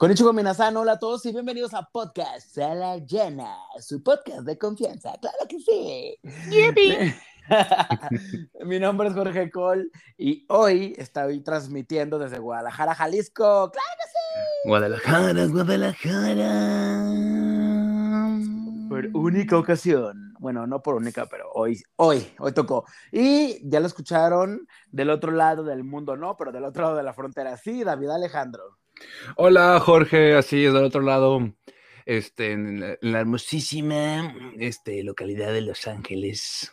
Konnichiwa Minasan, hola a todos y bienvenidos a Podcast Sala Llena, su podcast de confianza, claro que sí. Mi nombre es Jorge Cole y hoy estoy transmitiendo desde Guadalajara, Jalisco, claro que sí. Guadalajara, Guadalajara. Por única ocasión, bueno, no por única, pero hoy, hoy, hoy tocó. Y ya lo escucharon del otro lado del mundo, no, pero del otro lado de la frontera, sí, David Alejandro. Hola Jorge, así es del otro lado, este, en la, hermosísima este, localidad de Los Ángeles,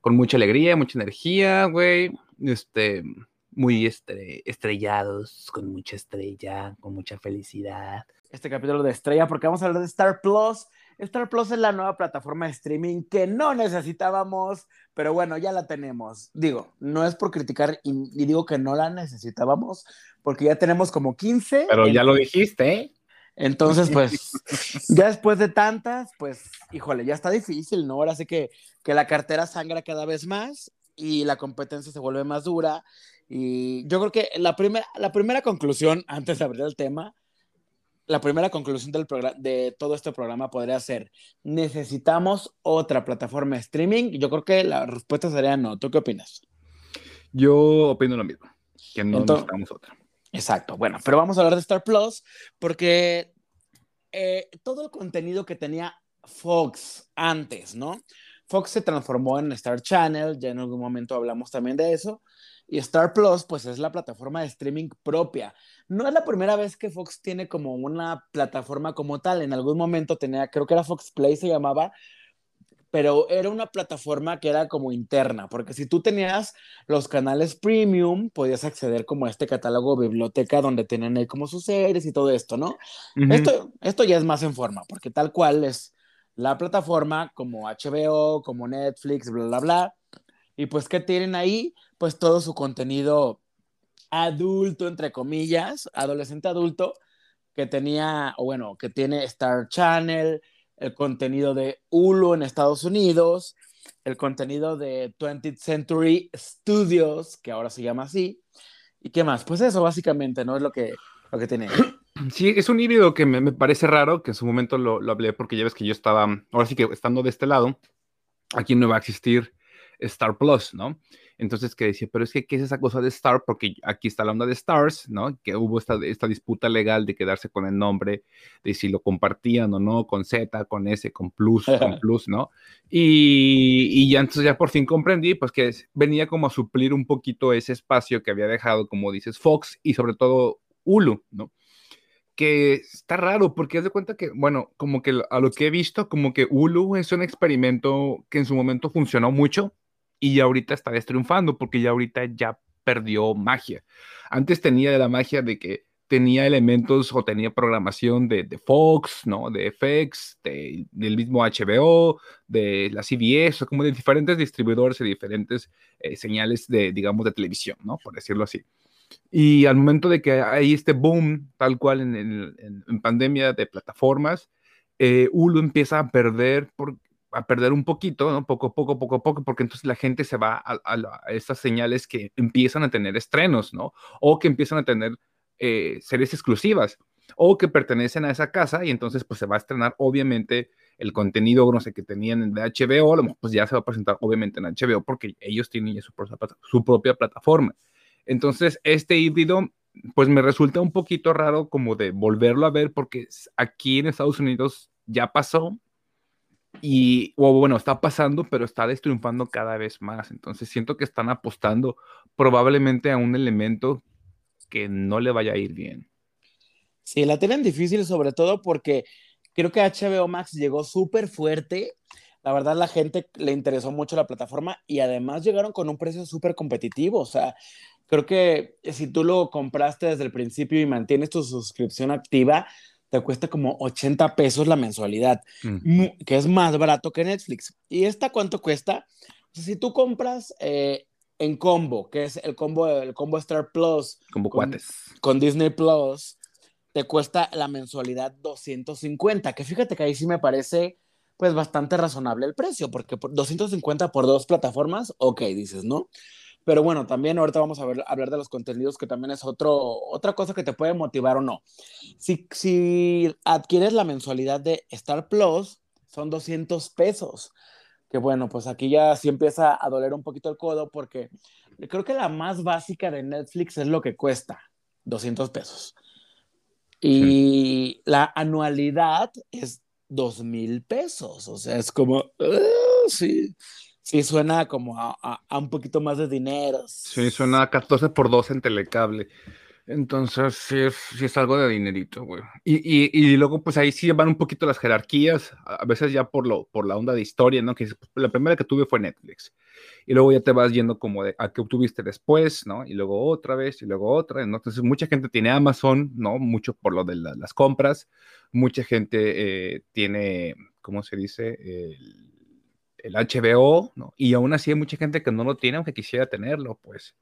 con mucha alegría, mucha energía, güey, este, muy este, estrellados, con mucha estrella, con mucha felicidad. Este capítulo de Estrella, porque vamos a hablar de Star Plus. Star Plus es la nueva plataforma de streaming que no necesitábamos, pero bueno, ya la tenemos. Digo, no es por criticar y, y digo que no la necesitábamos, porque ya tenemos como 15. Pero ya lo dijiste, ¿eh? Entonces, pues, ya después de tantas, pues, híjole, ya está difícil, ¿no? Ahora sí que, que la cartera sangra cada vez más y la competencia se vuelve más dura. Y yo creo que la, primera la primera conclusión, antes de abrir el tema, la primera conclusión del de todo este programa podría ser, necesitamos otra plataforma de streaming. Yo creo que la respuesta sería no. ¿Tú qué opinas? Yo opino lo mismo, que no Entonces- necesitamos otra. Exacto, bueno, pero vamos a hablar de Star Plus porque eh, todo el contenido que tenía Fox antes, ¿no? Fox se transformó en Star Channel, ya en algún momento hablamos también de eso, y Star Plus pues es la plataforma de streaming propia. No es la primera vez que Fox tiene como una plataforma como tal, en algún momento tenía, creo que era Fox Play se llamaba, pero era una plataforma que era como interna, porque si tú tenías los canales premium, podías acceder como a este catálogo biblioteca donde tenían ahí como sus series y todo esto, ¿no? Esto, esto ya es más en forma, porque tal cual es la plataforma como HBO, como Netflix, bla, bla, bla. Y pues, ¿qué tienen ahí? Pues todo su contenido adulto, entre comillas, adolescente adulto, que tenía, o bueno, que tiene Star Channel, el contenido de Hulu en Estados Unidos, el contenido de 20th Century Studios, que ahora se llama así. ¿Y qué más? Pues eso básicamente, ¿no? Es lo que, lo que tiene. Sí, es un híbrido que me, me parece raro, que en su momento lo, lo hablé porque ya ves que yo estaba, ahora sí que estando de este lado, aquí no va a existir Star Plus, ¿no? Entonces que decía, pero es que, ¿qué es esa cosa de Star? Porque aquí está la onda de Stars, ¿no? Que hubo esta, esta disputa legal de quedarse con el nombre, de si lo compartían o no, con Z, con S, con Plus, con Plus, ¿no? Y, y ya entonces ya por fin comprendí, pues que es- venía como a suplir un poquito ese espacio que había dejado, como dices, Fox y sobre todo Hulu, ¿no? que está raro porque haz de cuenta que, bueno, como que a lo que he visto, como que Hulu es un experimento que en su momento funcionó mucho y ya ahorita está destriunfando porque ya ahorita ya perdió magia. Antes tenía la magia de que tenía elementos o tenía programación de, de Fox, ¿no? De FX, de- del mismo HBO, de la CBS, o como de diferentes distribuidores y diferentes eh, señales de, digamos, de televisión, ¿no? Por decirlo así. Y al momento de que hay este boom, tal cual en- en pandemia de plataformas, eh, Hulu empieza a perder, por, a perder un poquito. Poco a poco, poco a poco, porque entonces la gente se va a, a a estas señales que empiezan a tener estrenos, ¿no? O que empiezan a tener eh, series exclusivas, o que pertenecen a esa casa y entonces pues se va a estrenar obviamente el contenido, no sé, que tenían en HBO, a lo pues ya se va a presentar obviamente en HBO porque ellos tienen su, propia plataforma. Entonces, este híbrido, pues me resulta un poquito raro como de volverlo a ver porque aquí en Estados Unidos ya pasó y, o bueno, está pasando, pero está destriunfando cada vez más. Entonces, siento que están apostando probablemente a un elemento que no le vaya a ir bien. Sí, la tienen difícil sobre todo porque creo que HBO Max llegó súper fuerte. La verdad, la gente le interesó mucho la plataforma y además llegaron con un precio súper competitivo. O sea, creo que si tú lo compraste desde el principio y mantienes tu suscripción activa, te cuesta como 80 pesos la mensualidad, Mm. que es más barato que Netflix. ¿Y esta cuánto cuesta? Si tú compras eh, en combo, que es el combo, el combo Star Plus Como Con- cuates. con Disney Plus, te cuesta la mensualidad 250, que fíjate que ahí sí me parece pues bastante razonable el precio, porque por 250 por dos plataformas, ok, dices, ¿no? Pero bueno, también ahorita vamos a ver, hablar de los contenidos, que también es otro, otra cosa que te puede motivar o no. Si, si adquieres la mensualidad de Star Plus, son 200 pesos. Que bueno, pues aquí ya sí empieza a doler un poquito el codo porque creo que la más básica de Netflix es lo que cuesta, 200 pesos. Y la anualidad es dos mil pesos. O sea, es como, uh, sí, sí suena como a, a, un poquito más de dinero. Sí, suena a 14 por 2 en telecable. Entonces, sí es, sí es algo de dinerito, güey. Y, y, y, luego, pues ahí sí van un poquito las jerarquías, a veces ya por, lo, por la onda de historia, ¿no? Que la primera que tuve fue Netflix. Y luego ya te vas yendo como de a qué obtuviste después, ¿no? Y luego otra vez, y luego otra, ¿no? Entonces, mucha gente tiene Amazon, ¿no? Mucho por lo de las compras. Mucha gente eh, tiene, ¿cómo se dice? El, el HBO, ¿no? Y aún así hay mucha gente que no lo tiene, aunque quisiera tenerlo, pues.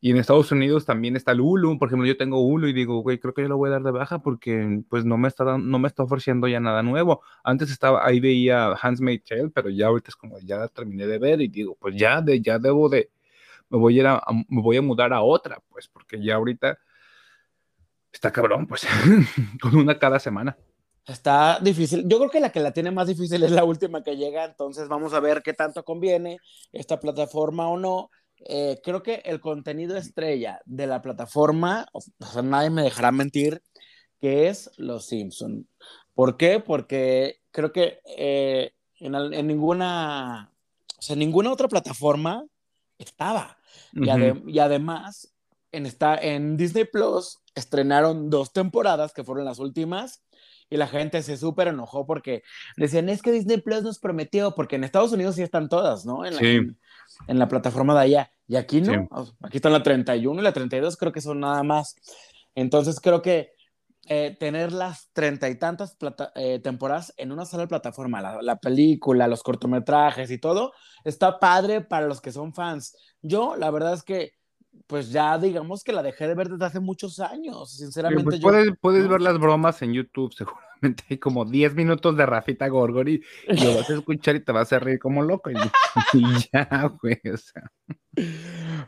Y en Estados Unidos también está el Hulu. Por ejemplo, yo tengo Hulu y digo, güey, creo que yo lo voy a dar de baja porque pues no me está, no me está ofreciendo ya nada nuevo. Antes estaba, ahí veía Handmaid's Tale, pero ya ahorita es como, ya terminé de ver y digo, pues ya, de, ya debo de, me voy a, ir a, me voy a mudar a otra, pues, porque ya ahorita está cabrón, pues, con una cada semana. Está difícil. Yo creo que la que la tiene más difícil es la última que llega, entonces vamos a ver qué tanto conviene esta plataforma o no. Eh, creo que el contenido estrella de la plataforma, o sea, nadie me dejará mentir, que es Los Simpson. ¿Por qué? Porque creo que eh, en, en, ninguna, o sea, ninguna otra plataforma estaba. y, y, además, en, esta, en Disney Plus estrenaron dos temporadas, que fueron las últimas, y la gente se súper enojó porque decían, es que Disney Plus nos prometió, porque en Estados Unidos sí están todas, ¿no? En la, sí. en, la plataforma de allá. Y aquí no, sí. aquí están la 31 y la 32, creo que son nada más. Entonces creo que eh, tener las treinta y tantas eh, temporadas en una sola plataforma, la, la, película, los cortometrajes y todo, está padre para los que son fans. Yo, la verdad es que pues ya digamos que la dejé de ver desde hace muchos años, sinceramente. Pues yo, puedes, puedes ver las bromas en YouTube, seguramente hay como 10 minutos de Rafita Gorgori y lo vas a escuchar y te vas a reír como loco y, y ya, güey, o sea.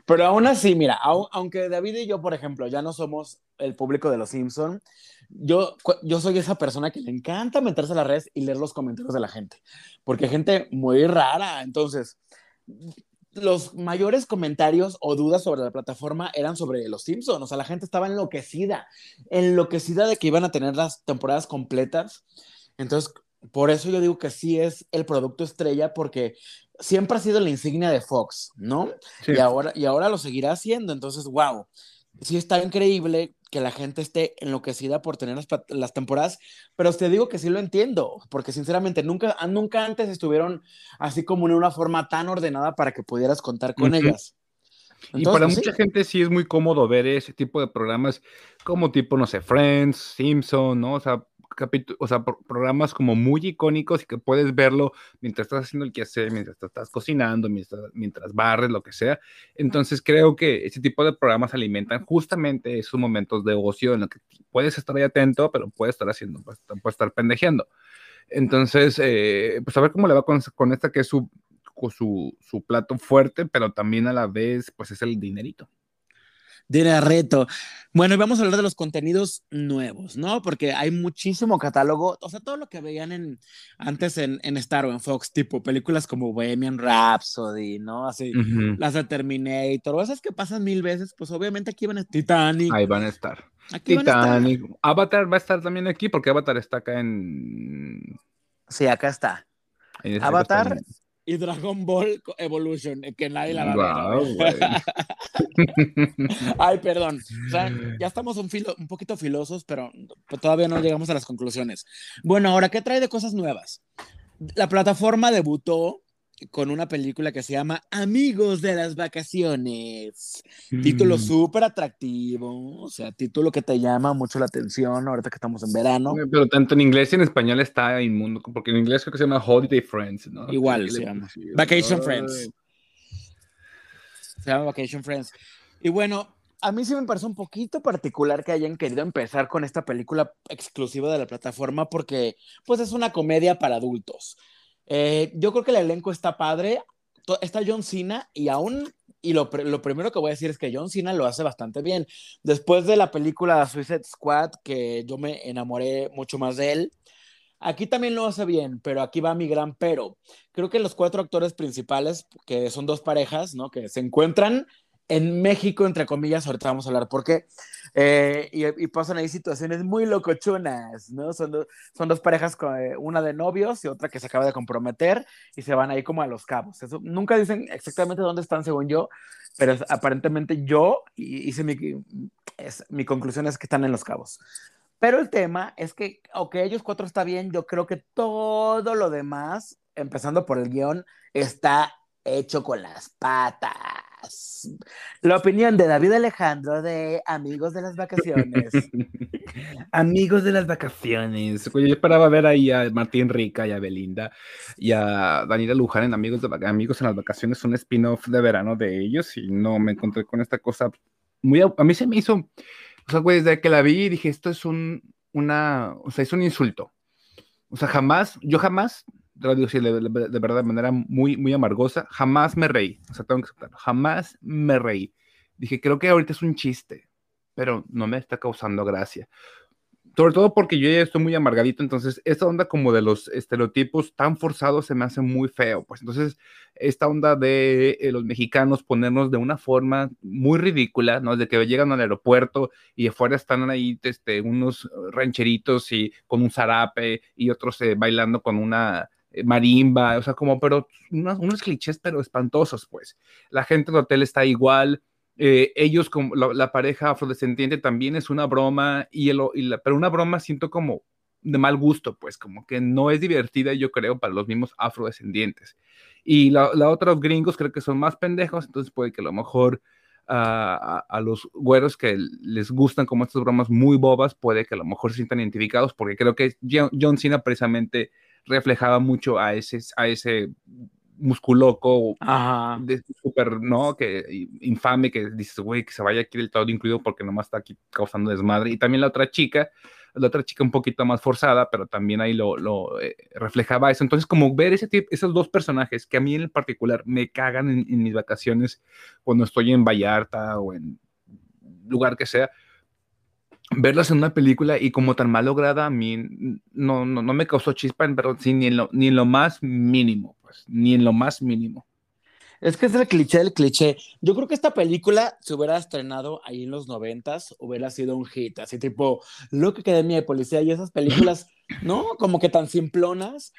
Pero aún así, mira, aunque David y yo, por ejemplo, ya no somos el público de Los Simpson, yo, yo soy esa persona que le encanta meterse a las redes y leer los comentarios de la gente, porque hay gente muy rara, entonces los mayores comentarios o dudas sobre la plataforma eran sobre los Simpsons. O sea, la gente estaba enloquecida, enloquecida de que iban a tener las temporadas completas. Entonces, por eso yo digo que sí es el producto estrella, porque siempre ha sido la insignia de Fox, ¿no? Sí. Y, ahora, y ahora lo seguirá haciendo. Entonces, wow, sí está increíble que la gente esté enloquecida por tener las, las, temporadas, pero te digo que sí lo entiendo, porque sinceramente nunca, nunca antes estuvieron así como en una forma tan ordenada para que pudieras contar con uh -huh. ellas. Entonces, y para mucha sí. gente sí es muy cómodo ver ese tipo de programas como tipo, no sé, Friends, Simpson, ¿no? O sea, o sea, programas como muy icónicos y que puedes verlo mientras estás haciendo el quehacer, mientras estás cocinando, mientras, mientras barres, lo que sea. Entonces creo que ese tipo de programas alimentan justamente esos momentos de ocio en los que puedes estar ahí atento, pero puedes estar haciendo, puedes, puedes estar pendejeando. Entonces, eh, pues a ver cómo le va con, con esta que es su, su, su plato fuerte, pero también a la vez, pues es el dinerito reto. Bueno, y vamos a hablar de los contenidos nuevos, ¿no? Porque hay muchísimo catálogo, o sea, todo lo que veían en, antes en, en Star o en Fox, tipo películas como Bohemian Rhapsody, ¿no? Así, uh -huh. las de Terminator, o esas que pasan mil veces, pues obviamente aquí van a Titanic. Ahí van a estar. Aquí Titanic. Van a estar. Avatar va a estar también aquí, porque Avatar está acá en... Sí, acá está. Avatar y Dragon Ball Evolution, que nadie la va a wow, ver. Ay, perdón. O sea, ya estamos un, filo, un poquito filosos, pero todavía no llegamos a las conclusiones. Bueno, ahora, ¿qué trae de cosas nuevas? La plataforma debutó con una película que se llama Amigos de las Vacaciones. Mm. Título súper atractivo, o sea, título que te llama mucho la atención ahorita que estamos en verano. Pero tanto en inglés y en español está inmundo, porque en inglés creo que se llama Holiday Friends, ¿no? Igual se llama. Vacation Friends. Se llama Vacation Friends. Y bueno, a mí sí me parece un poquito particular que hayan querido empezar con esta película exclusiva de la plataforma porque pues es una comedia para adultos. Eh, yo creo que el elenco está padre. Está John Cena y aún y lo, lo, primero que voy a decir es que John Cena lo hace bastante bien. Después de la película Suicide Squad, que yo me enamoré mucho más de él, aquí también lo hace bien, pero aquí va mi gran pero. Creo que los cuatro actores principales, que son dos parejas, ¿no? Que se encuentran en México, entre comillas, ahorita vamos a hablar por qué, eh, y, pasan ahí situaciones muy locochonas, ¿no? Son, son dos parejas, eh, una de novios y otra que se acaba de comprometer y se van ahí como a los cabos. Eso, nunca dicen exactamente dónde están, según yo, pero aparentemente yo hice mi, es, mi conclusión es que están en los cabos. Pero el tema es que, aunque ellos cuatro está bien, yo creo que todo lo demás, empezando por el guion, está hecho con las patas. La opinión de David Alejandro de Amigos de las Vacaciones. Amigos de las Vacaciones. Yo esperaba ver ahí a Martín Rica y a Belinda y a Daniela Luján en Amigos, de, Amigos en las Vacaciones, un spin-off de verano de ellos y no me encontré con esta cosa muy... A mí se me hizo... O sea, güey, desde que la vi dije, esto es un, una, o sea, es un insulto. O sea, jamás, yo jamás lo digo así, de, verdad, de manera muy, muy amargosa, jamás me reí. O sea, tengo que aceptarlo. Jamás me reí. Dije, creo que ahorita es un chiste, pero no me está causando gracia. Sobre todo porque yo ya estoy muy amargadito, entonces esta onda como de los estereotipos tan forzados se me hace muy feo. Pues entonces, esta onda de eh, los mexicanos ponernos de una forma muy ridícula, ¿no? De que llegan al aeropuerto y afuera están ahí este, unos rancheritos y con un zarape y otros eh, bailando con una marimba, o sea, como, pero unos, clichés, pero espantosos, pues. La gente del hotel está igual, eh, ellos, como la, pareja afrodescendiente también es una broma, y, el, pero una broma siento como de mal gusto, pues, como que no es divertida, yo creo, para los mismos afrodescendientes. Y la, la otra, los gringos, creo que son más pendejos, entonces puede que a lo mejor a, a, los güeros que les gustan como estas bromas muy bobas, puede que a lo mejor se sientan identificados, porque creo que John Cena precisamente reflejaba mucho a ese, a ese musculoco de súper, ¿no? Que infame que dices, güey, que se vaya aquí del todo incluido porque nomás está aquí causando desmadre. Y también la otra chica, la otra chica un poquito más forzada, pero también ahí lo, lo eh, reflejaba eso. Entonces, como ver ese tipo, esos dos personajes que a mí en particular me cagan en, en mis vacaciones cuando estoy en Vallarta o en lugar que sea, verlas en una película y como tan mal lograda a mí no, no, no me causó chispa, pero sí, ni en, lo, ni en lo más mínimo, pues, ni en lo más mínimo. Es que es el cliché del cliché. Yo creo que esta película, si hubiera estrenado ahí en los noventas, hubiera sido un hit, así tipo Look Academia de Policía y esas películas, ¿no? Como que tan simplonas,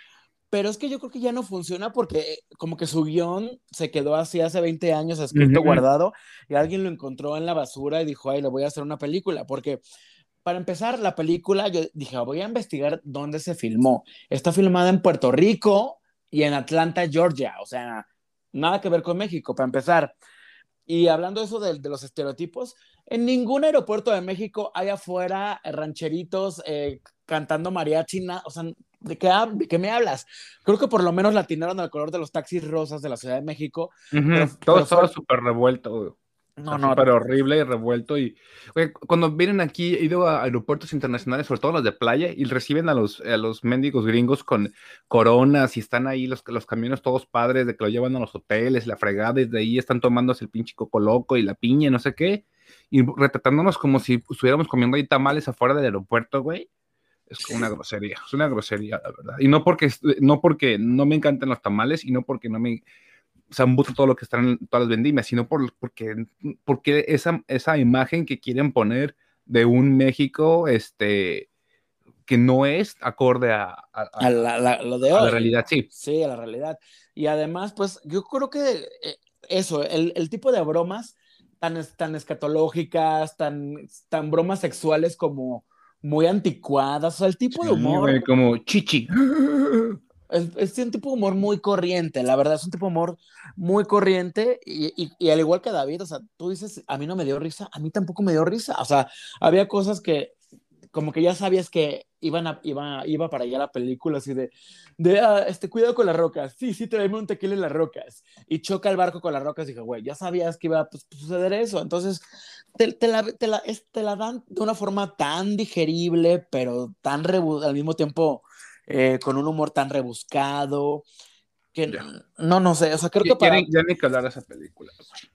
pero es que yo creo que ya no funciona porque como que su guion se quedó así hace 20 años escrito, guardado, y alguien lo encontró en la basura y dijo, ay, le voy a hacer una película, porque para empezar, la película, yo dije, voy a investigar dónde se filmó. Está filmada en Puerto Rico y en Atlanta, Georgia, o sea, nada que ver con México, para empezar. Y hablando de eso de, de los estereotipos, en ningún aeropuerto de México hay afuera rancheritos eh, cantando mariachi, o sea, ¿de qué, ¿de qué me hablas? Creo que por lo menos latinaron al color de los taxis rosas de la Ciudad de México. Todo estaba súper revuelto. No, no. Súper horrible y revuelto. Y cuando vienen aquí, he ido a aeropuertos internacionales, sobre todo los de playa, y reciben a los, a los mendigos gringos con coronas y están ahí los, los camiones todos padres de que lo llevan a los hoteles, la fregada, desde ahí están tomándose el pinche coco loco y la piña, no sé qué, y retratándonos como si estuviéramos comiendo ahí tamales afuera del aeropuerto, güey es una grosería, es una grosería, la verdad. Y no porque no, porque no me encanten los tamales y no porque no me zambuto todo lo que están en todas las vendimias, sino por, porque, porque esa, esa imagen que quieren poner de un México este, que no es acorde a, a, la, lo de la realidad, sí. Sí, a la realidad. Y además, pues yo creo que eh, eso, el, el tipo de bromas tan, tan escatológicas, tan, tan bromas sexuales como muy anticuadas, o sea, el tipo de humor. como chichi. Es, un tipo de humor muy corriente, la verdad, es un tipo de humor muy corriente y, y, al igual que David, o sea, tú dices, a mí no me dio risa, a mí tampoco me dio risa, o sea, había cosas que como que ya sabías que iban a, iba, iba para allá la película, así de, de ah, este, cuidado con las rocas, sí, sí, tráeme un tequila en las rocas, y choca el barco con las rocas, y dije, güey, ya sabías que iba a pues, suceder eso, entonces te, te, la, te, la, te, la, dan de una forma tan digerible, pero tan al mismo tiempo eh, con un humor tan rebuscado, que no, no sé, o sea, creo que para... Ya ni que hablar de esa película.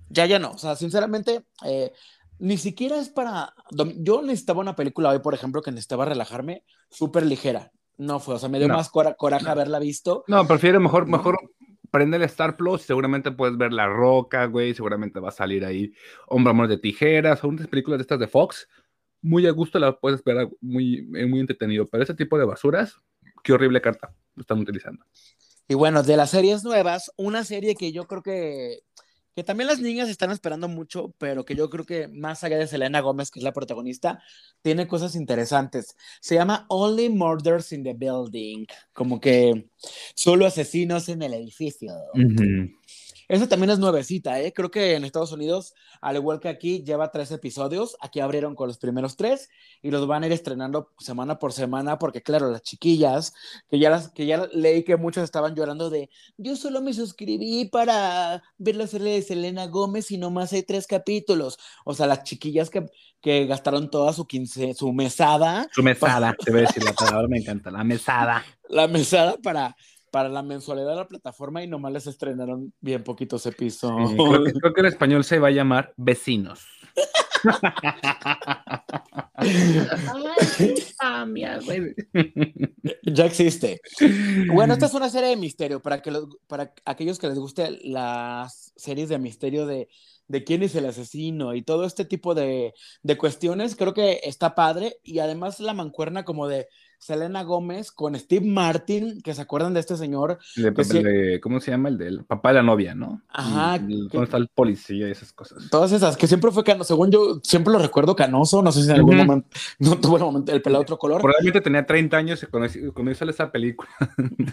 Ya, ya no, o sea, sinceramente, eh, ni siquiera es para... Yo necesitaba una película hoy, por ejemplo, que necesitaba relajarme, súper ligera. No fue, o sea, me dio más coraje haberla visto. No, prefiero mejor, mejor prende el Star Plus, seguramente puedes ver La Roca, güey, seguramente va a salir ahí Hombre Amor de Tijeras, o unas películas de estas de Fox, muy a gusto la puedes ver, muy, muy entretenido, pero ese tipo de basuras, qué horrible carta lo están utilizando. Y bueno, de las series nuevas, una serie que yo creo que, que también las niñas están esperando mucho, pero que yo creo que más allá de Selena Gómez, que es la protagonista, tiene cosas interesantes. Se llama Only Murders in the Building, como que solo asesinos en el edificio. Eso también es nuevecita, ¿eh? Creo que en Estados Unidos, al igual que aquí, lleva tres episodios. Aquí abrieron con los primeros tres y los van a ir estrenando semana por semana, porque claro, las chiquillas, que ya, las, que ya leí que muchos estaban llorando de, yo solo me suscribí para ver la serie de Selena Gómez y nomás hay tres capítulos. O sea, las chiquillas que, que gastaron toda su quince, su mesada. Su mesada, te voy a decir la palabra, me encanta, la mesada. La mesada para para la mensualidad de la plataforma y nomás les estrenaron bien poquitos episodios. creo, que, en español se va a llamar Vecinos. ya existe. Bueno, esta es una serie de misterio para, que para aquellos que les guste las series de misterio de, de quién es el asesino y todo este tipo de, de cuestiones. Creo que está padre y además la mancuerna como de Selena Gómez con Steve Martin, que se acuerdan de este señor. ¿Cómo se llama? El del papá de la novia, ¿no? Ajá. ¿Cómo está el policía y esas cosas? Todas esas, que siempre fue canoso, según yo, siempre lo recuerdo canoso, no sé si en algún momento no tuvo el momento el pelado otro color. Probablemente tenía 30 años cuando, cuando hizo esa película.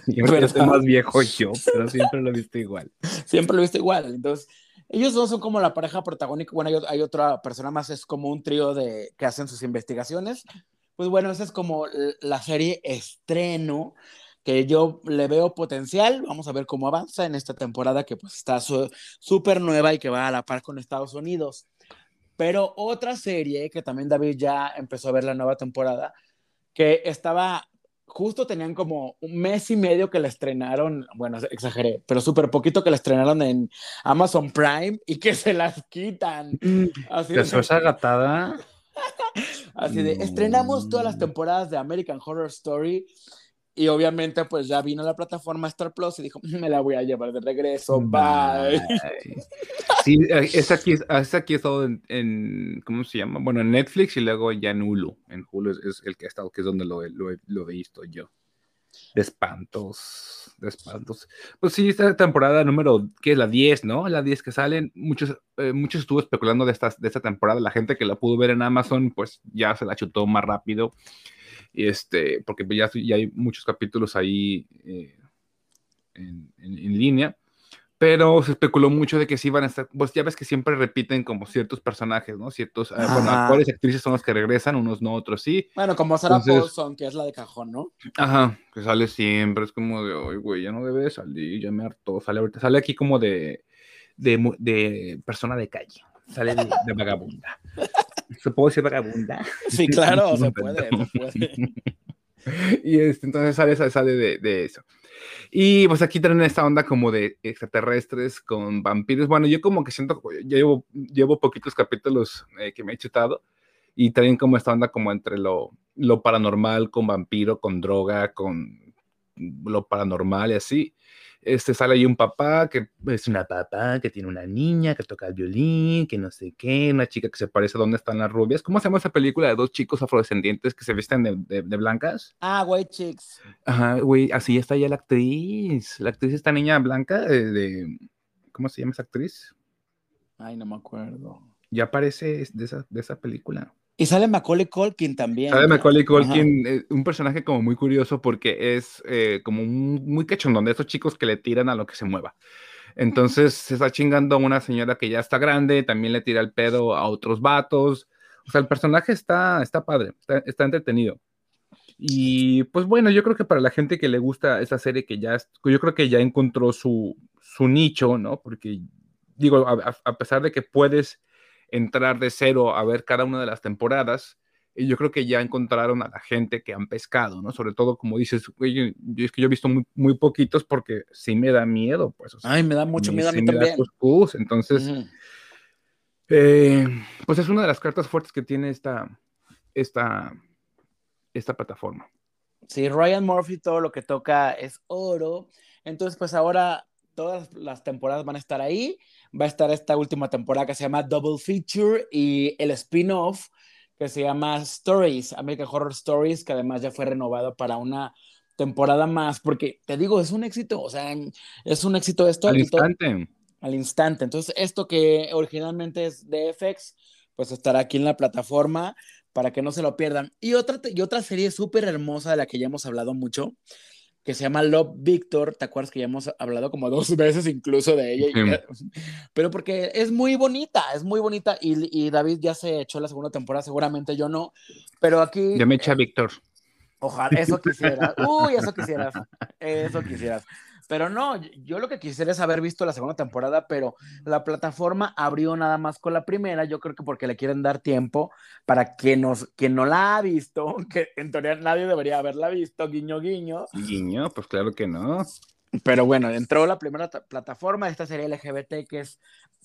y ahora es más viejo yo, pero siempre lo he visto igual. Siempre lo he visto igual, entonces... Ellos dos son como la pareja protagónica. Bueno, hay, hay, otra persona más, es como un trío de que hacen sus investigaciones. Pues bueno, esa es como la serie estreno que yo le veo potencial. Vamos a ver cómo avanza en esta temporada que pues está súper nueva y que va a la par con Estados Unidos. Pero otra serie que también David ya empezó a ver la nueva temporada, que estaba, justo tenían como un mes y medio que la estrenaron, bueno, exageré, pero súper poquito que la estrenaron en Amazon Prime y que se las quitan. Mm, Así ¿Te esa gatada? Así de, estrenamos todas las temporadas de American Horror Story y obviamente pues ya vino la plataforma Star Plus y dijo, me la voy a llevar de regreso, bye. Sí, eh, es aquí, es aquí estado en, ¿cómo se llama? Bueno, en Netflix y luego ya en Hulu. En Hulu es, el que ha estado, que es donde lo, lo he visto yo de espantos, de espantos. Pues sí, esta temporada número, que es la 10, ¿no? La 10 que salen, muchos, eh, muchos estuvo especulando de, estas, de esta temporada, la gente que la pudo ver en Amazon, pues ya se la chutó más rápido, y este, porque ya, hay muchos capítulos ahí eh, en, en línea pero se especuló mucho de que sí van a estar, pues ya ves que siempre repiten como ciertos personajes, ¿no? Ciertos, ah, bueno, actores y actrices son los que regresan, unos no, otros sí. Bueno, como Sarah Paulson, que es la de cajón, ¿no? Ajá, que sale siempre, es como de, oye, güey, ya no debe salir, ya me hartó, sale ahorita, sale aquí como de, de, de persona de calle, sale de, vagabunda. ¿Se puede decir vagabunda? Sí, claro, se puede, se puede. y este, entonces sale, sale de, de eso. Y pues aquí traen esta onda como de extraterrestres con vampiros. Bueno, yo como que siento, llevo, llevo poquitos capítulos eh, que me he chutado y traen como esta onda como entre lo, lo paranormal con vampiro, con droga, con lo paranormal y así este, sale ahí un papá que es una papá que tiene una niña que toca el violín, que no sé qué, una chica que se parece a dónde están las rubias. ¿Cómo se llama esa película de dos chicos afrodescendientes que se visten de, de, blancas? Ah, White Chicks. Ajá, güey, así está ya la actriz. La actriz, esta niña blanca de, ¿cómo se llama esa actriz? Ay, no me acuerdo. Ya aparece de esa, de esa película. Y sale Macaulay Culkin también. Sale Macaulay Culkin, eh, un personaje como muy curioso porque es eh, como muy cachondón de esos chicos que le tiran a lo que se mueva. Entonces se está chingando a una señora que ya está grande, también le tira el pedo a otros vatos. O sea, el personaje está, está padre, está, entretenido. Y pues bueno, yo creo que para la gente que le gusta esa serie, que ya, yo creo que ya encontró su, su nicho, ¿no? Porque digo, a pesar de que puedes entrar de cero a ver cada una de las temporadas, Y yo creo que ya encontraron a la gente que han pescado, ¿no? Sobre todo, como dices, güey, yo, es que yo he visto muy, muy poquitos porque sí me da miedo, pues. Ay, me da mucho miedo a mí también. entonces, eh, pues es una de las cartas fuertes que tiene esta, esta, esta plataforma. Sí, Ryan Murphy todo lo que toca es oro. Entonces, pues ahora todas las temporadas van a estar ahí. Va a estar esta última temporada que se llama Double Feature y el spin-off que se llama Stories, American Horror Stories, que además ya fue renovado para una temporada más, porque te digo, es un éxito, o sea, es un éxito esto. Al instante. al instante. Entonces, esto que originalmente es de FX, pues estará aquí en la plataforma para que no se lo pierdan. Y otra, y otra serie súper hermosa de la que ya hemos hablado mucho, que se llama Love Victor, ¿te acuerdas que ya hemos hablado como dos veces incluso de ella? Pero porque es muy bonita, es muy bonita y, y, David ya se echó la segunda temporada, seguramente yo no, pero aquí... Ya me echa Víctor. Ojalá, eso quisieras. Uy, eso quisieras. Eso quisieras. Pero no, yo lo que quisiera es haber visto la segunda temporada, pero la plataforma abrió nada más con la primera, yo creo que porque le quieren dar tiempo para que nos, quien no la ha visto, que en teoría nadie debería haberla visto, guiño, guiño. Guiño, pues claro que no. Pero bueno, entró la primera plataforma, esta serie LGBT que es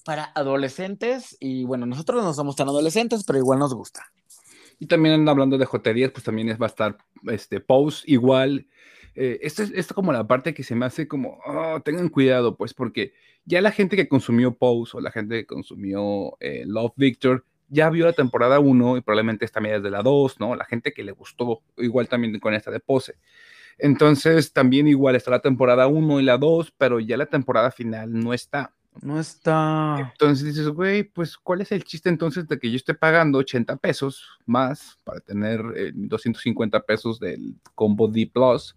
para adolescentes y bueno, nosotros no somos tan adolescentes, pero igual nos gusta. Y también hablando de joterías, pues también va a estar este Pose igual eh, esto, es, como la parte que se me hace como, oh, tengan cuidado, pues, porque ya la gente que consumió Pose o la gente que consumió eh, Love Victor ya vio la temporada 1 y probablemente está media de la 2, ¿no? La gente que le gustó, igual también con esta de Pose. Entonces, también igual está la temporada 1 y la 2, pero ya la temporada final no está. No está. Entonces dices, güey, pues, ¿cuál es el chiste entonces de que yo esté pagando 80 pesos más para tener 250 eh, pesos del combo D Plus?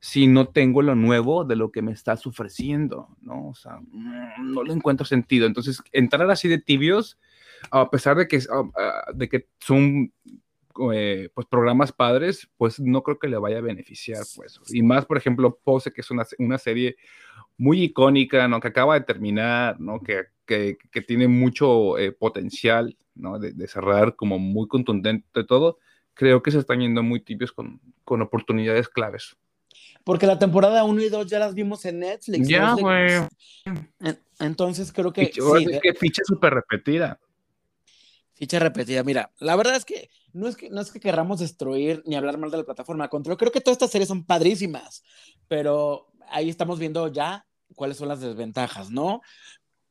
Si no tengo lo nuevo de lo que me estás ofreciendo, ¿no? O sea, mm, no le encuentro sentido. Entonces, entrar así de tibios, a pesar de que, ah, ah, de que son eh, pues programas padres, pues no creo que le vaya a beneficiar, pues. Y más, por ejemplo, Pose, que es una, una serie muy icónica, ¿no? Que acaba de terminar, ¿no? Que, que, tiene mucho eh, potencial, ¿no? De, de, cerrar como muy contundente todo. Creo que se están yendo muy tibios con, con oportunidades claves. Porque la temporada 1 y 2 ya las vimos en Netflix. Ya, güey. Entonces creo que. sí, es que ficha súper repetida. Ficha repetida. Mira, la verdad es que no es que no es que querramos destruir ni hablar mal de la plataforma. Control. Creo que todas estas series son padrísimas. Pero ahí estamos viendo ya cuáles son las desventajas, ¿no?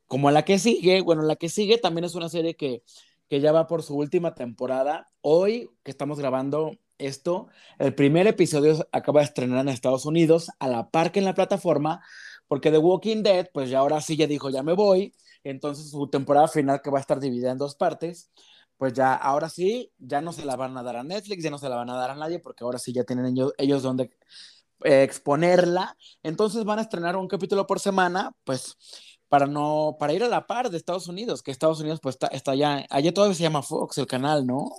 Como la que sigue, bueno, la que sigue también es una serie que, que ya va por su última temporada. Hoy que estamos grabando esto, el primer episodio acaba de estrenar en Estados Unidos, a la par que en la plataforma, porque The Walking Dead, pues ya ahora sí ya dijo, ya me voy, entonces su temporada final que va a estar dividida en dos partes, pues ya ahora sí, ya no se la van a dar a Netflix, ya no se la van a dar a nadie, porque ahora sí ya tienen ellos, ellos donde eh, exponerla, entonces van a estrenar un capítulo por semana, pues para no, para ir a la par de Estados Unidos, que Estados Unidos pues está, está allá, allá todavía se llama Fox el canal, ¿no?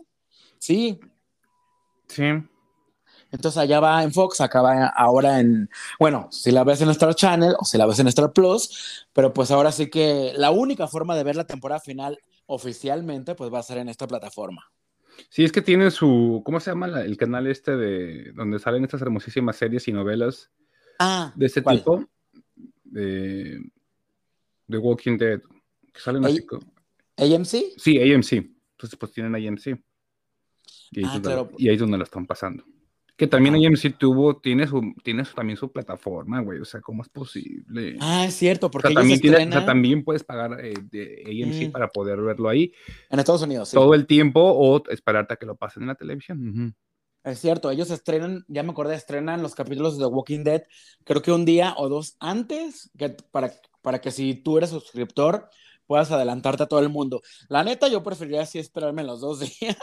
Sí, Sí. Entonces allá va en Fox, acaba ahora en, bueno, si la ves en Star Channel o si la ves en Star Plus, pero pues ahora sí que la única forma de ver la temporada final oficialmente pues va a ser en esta plataforma. Sí, es que tiene su, ¿cómo se llama el canal este de donde salen estas hermosísimas series y novelas ah, de este tipo? De, de, Walking Dead. Que salen así. ¿AMC? Sí, AMC. Entonces pues tienen AMC. Y ahí, ah, y ahí es donde lo están pasando. Que también AMC tuvo, tiene, su, tiene también su plataforma, güey. O sea, ¿cómo es posible? Ah, es cierto, porque también, también puedes pagar eh, de AMC mm. para poder verlo ahí. En Estados Unidos, sí. Todo el tiempo o esperarte a que lo pasen en la televisión. Es cierto, ellos estrenan, ya me acordé, estrenan los capítulos de The Walking Dead, creo que un día o dos antes, que, para, para que si tú eres suscriptor, puedas adelantarte a todo el mundo. La neta, yo preferiría así esperarme los dos días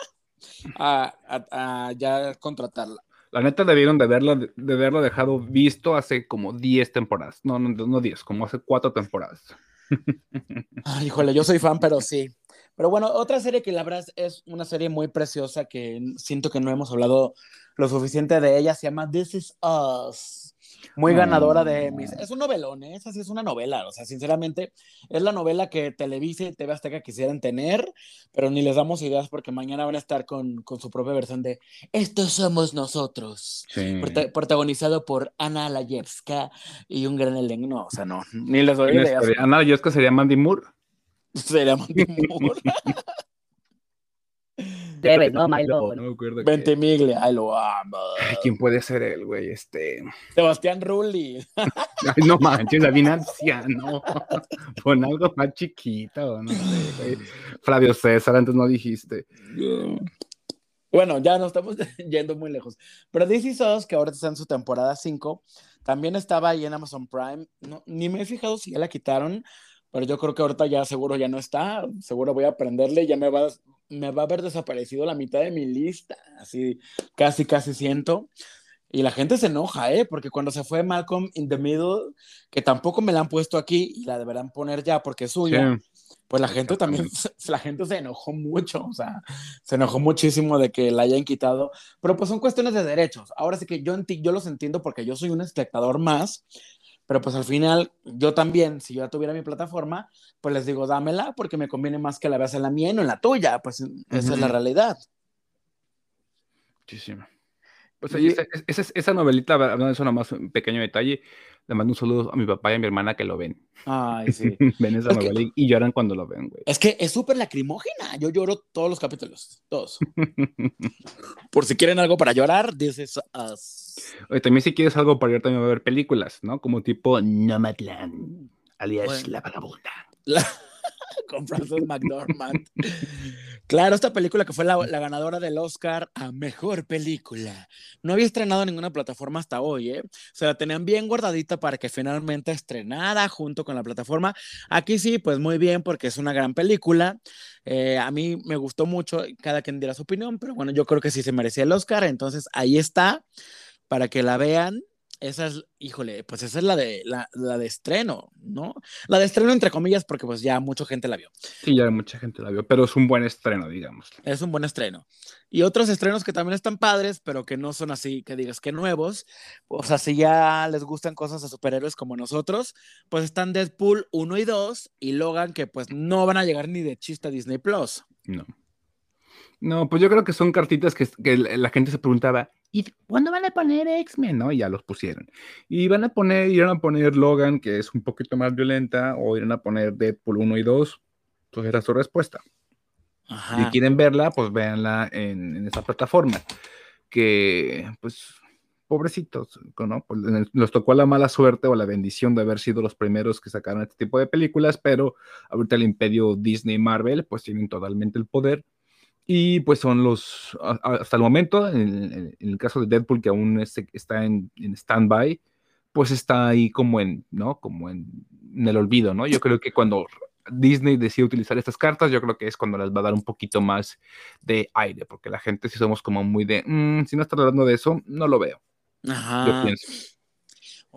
a, ya contratarla. La neta debieron de haberlo, de haberlo dejado visto hace como 10 temporadas. No, no, no 10, como hace 4 temporadas. híjole, yo soy fan, pero sí. Pero bueno, otra serie que la verdad es una serie muy preciosa que siento que no hemos hablado lo suficiente de ella, se llama This Is Us muy ganadora de Emmys. Es un novelón, ¿eh? esa sí es una novela, o sea, sinceramente, es la novela que Televisa y TV Azteca quisieran tener, pero ni les damos ideas porque mañana van a estar con, con su propia versión de Estos somos nosotros, protagonizado por Ana Layevska y un gran elenco, no, o sea, no, ni les doy ideas. Ana Layevska sería Mandy Moore. Sería Mandy Moore. Debe, no, Milo. No me acuerdo. Ventimiglia, ay, lo amo. ¿Quién puede ser él, güey? Este. Sebastián Rulli. Ay, no manches, a bien anciano. Pon algo más chiquito, no sé, güey. Flavio César, antes no dijiste. Bueno, ya nos estamos yendo muy lejos. Pero DC SOS, que ahora está en su temporada 5, también estaba ahí en Amazon Prime. No, ni me he fijado si ya la quitaron, pero yo creo que ahorita ya seguro ya no está. Seguro voy a aprenderle, ya me va, me va a haber desaparecido la mitad de mi lista, así casi, casi siento. Y la gente se enoja, ¿eh? Porque cuando se fue Malcolm in the Middle, que tampoco me la han puesto aquí y la deberán poner ya porque es suya, pues la gente también, la gente se enojó mucho, o sea, se enojó muchísimo de que la hayan quitado, pero pues son cuestiones de derechos. Ahora sí que yo, yo los entiendo porque yo soy un espectador más pero pues al final, yo también, si yo ya tuviera mi plataforma, pues les digo, dámela porque me conviene más que la veas en la mía y no en la tuya. Pues esa es la realidad. Muchísimo. Pues ahí, esa, esa, novelita, hablando de eso, nomás un pequeño detalle, le mando un saludo a mi papá y a mi hermana que lo ven. Ay, sí. ven esa novela y, lloran cuando lo ven, güey. Es que es súper lacrimógena. Yo lloro todos los capítulos, todos. Por si quieren algo para llorar, this is us. Oye, también si quieres algo para llorar, también a ver películas, ¿no? Como tipo Nomadland, alias La Vagabunda. La con Frances McDormand. claro, esta película que fue la, ganadora del Oscar a Mejor Película. No había estrenado en ninguna plataforma hasta hoy, ¿eh? Se la tenían bien guardadita para que finalmente estrenara junto con la plataforma. Aquí sí, pues muy bien, porque es una gran película. Eh, a mí me gustó mucho, cada quien diera su opinión, pero bueno, yo creo que sí se merecía el Oscar, entonces ahí está, para que la vean esa es, híjole, pues esa es la de, la, de estreno, ¿no? La de estreno entre comillas porque pues ya mucha gente la vio. Sí, ya mucha gente la vio, pero es un buen estreno, digamos. Es un buen estreno. Y otros estrenos que también están padres, pero que no son así, que digas que nuevos. O sea, si ya les gustan cosas de superhéroes como nosotros, pues están Deadpool 1 y 2 y Logan que pues no van a llegar ni de chiste a Disney Plus. No. No, pues yo creo que son cartitas que, la gente se preguntaba, ¿y cuándo van a poner X-Men? ¿No? Y ya los pusieron. Y van a poner, irán a poner Logan, que es un poquito más violenta, o irán a poner Deadpool 1 y 2. Pues era su respuesta. Si quieren verla, pues véanla en, en esa plataforma. Que, pues, pobrecitos, ¿no? Pues nos tocó la mala suerte o la bendición de haber sido los primeros que sacaron este tipo de películas, pero ahorita el imperio Disney Marvel, pues tienen totalmente el poder y pues son los, hasta el momento, en, el caso de Deadpool, que aún está en, en stand-by, pues está ahí como en, ¿no? Como en, el olvido, ¿no? Yo creo que cuando Disney decide utilizar estas cartas, yo creo que es cuando les va a dar un poquito más de aire, porque la gente si somos como muy de, mm, si no está hablando de eso, no lo veo. Ajá. Yo pienso.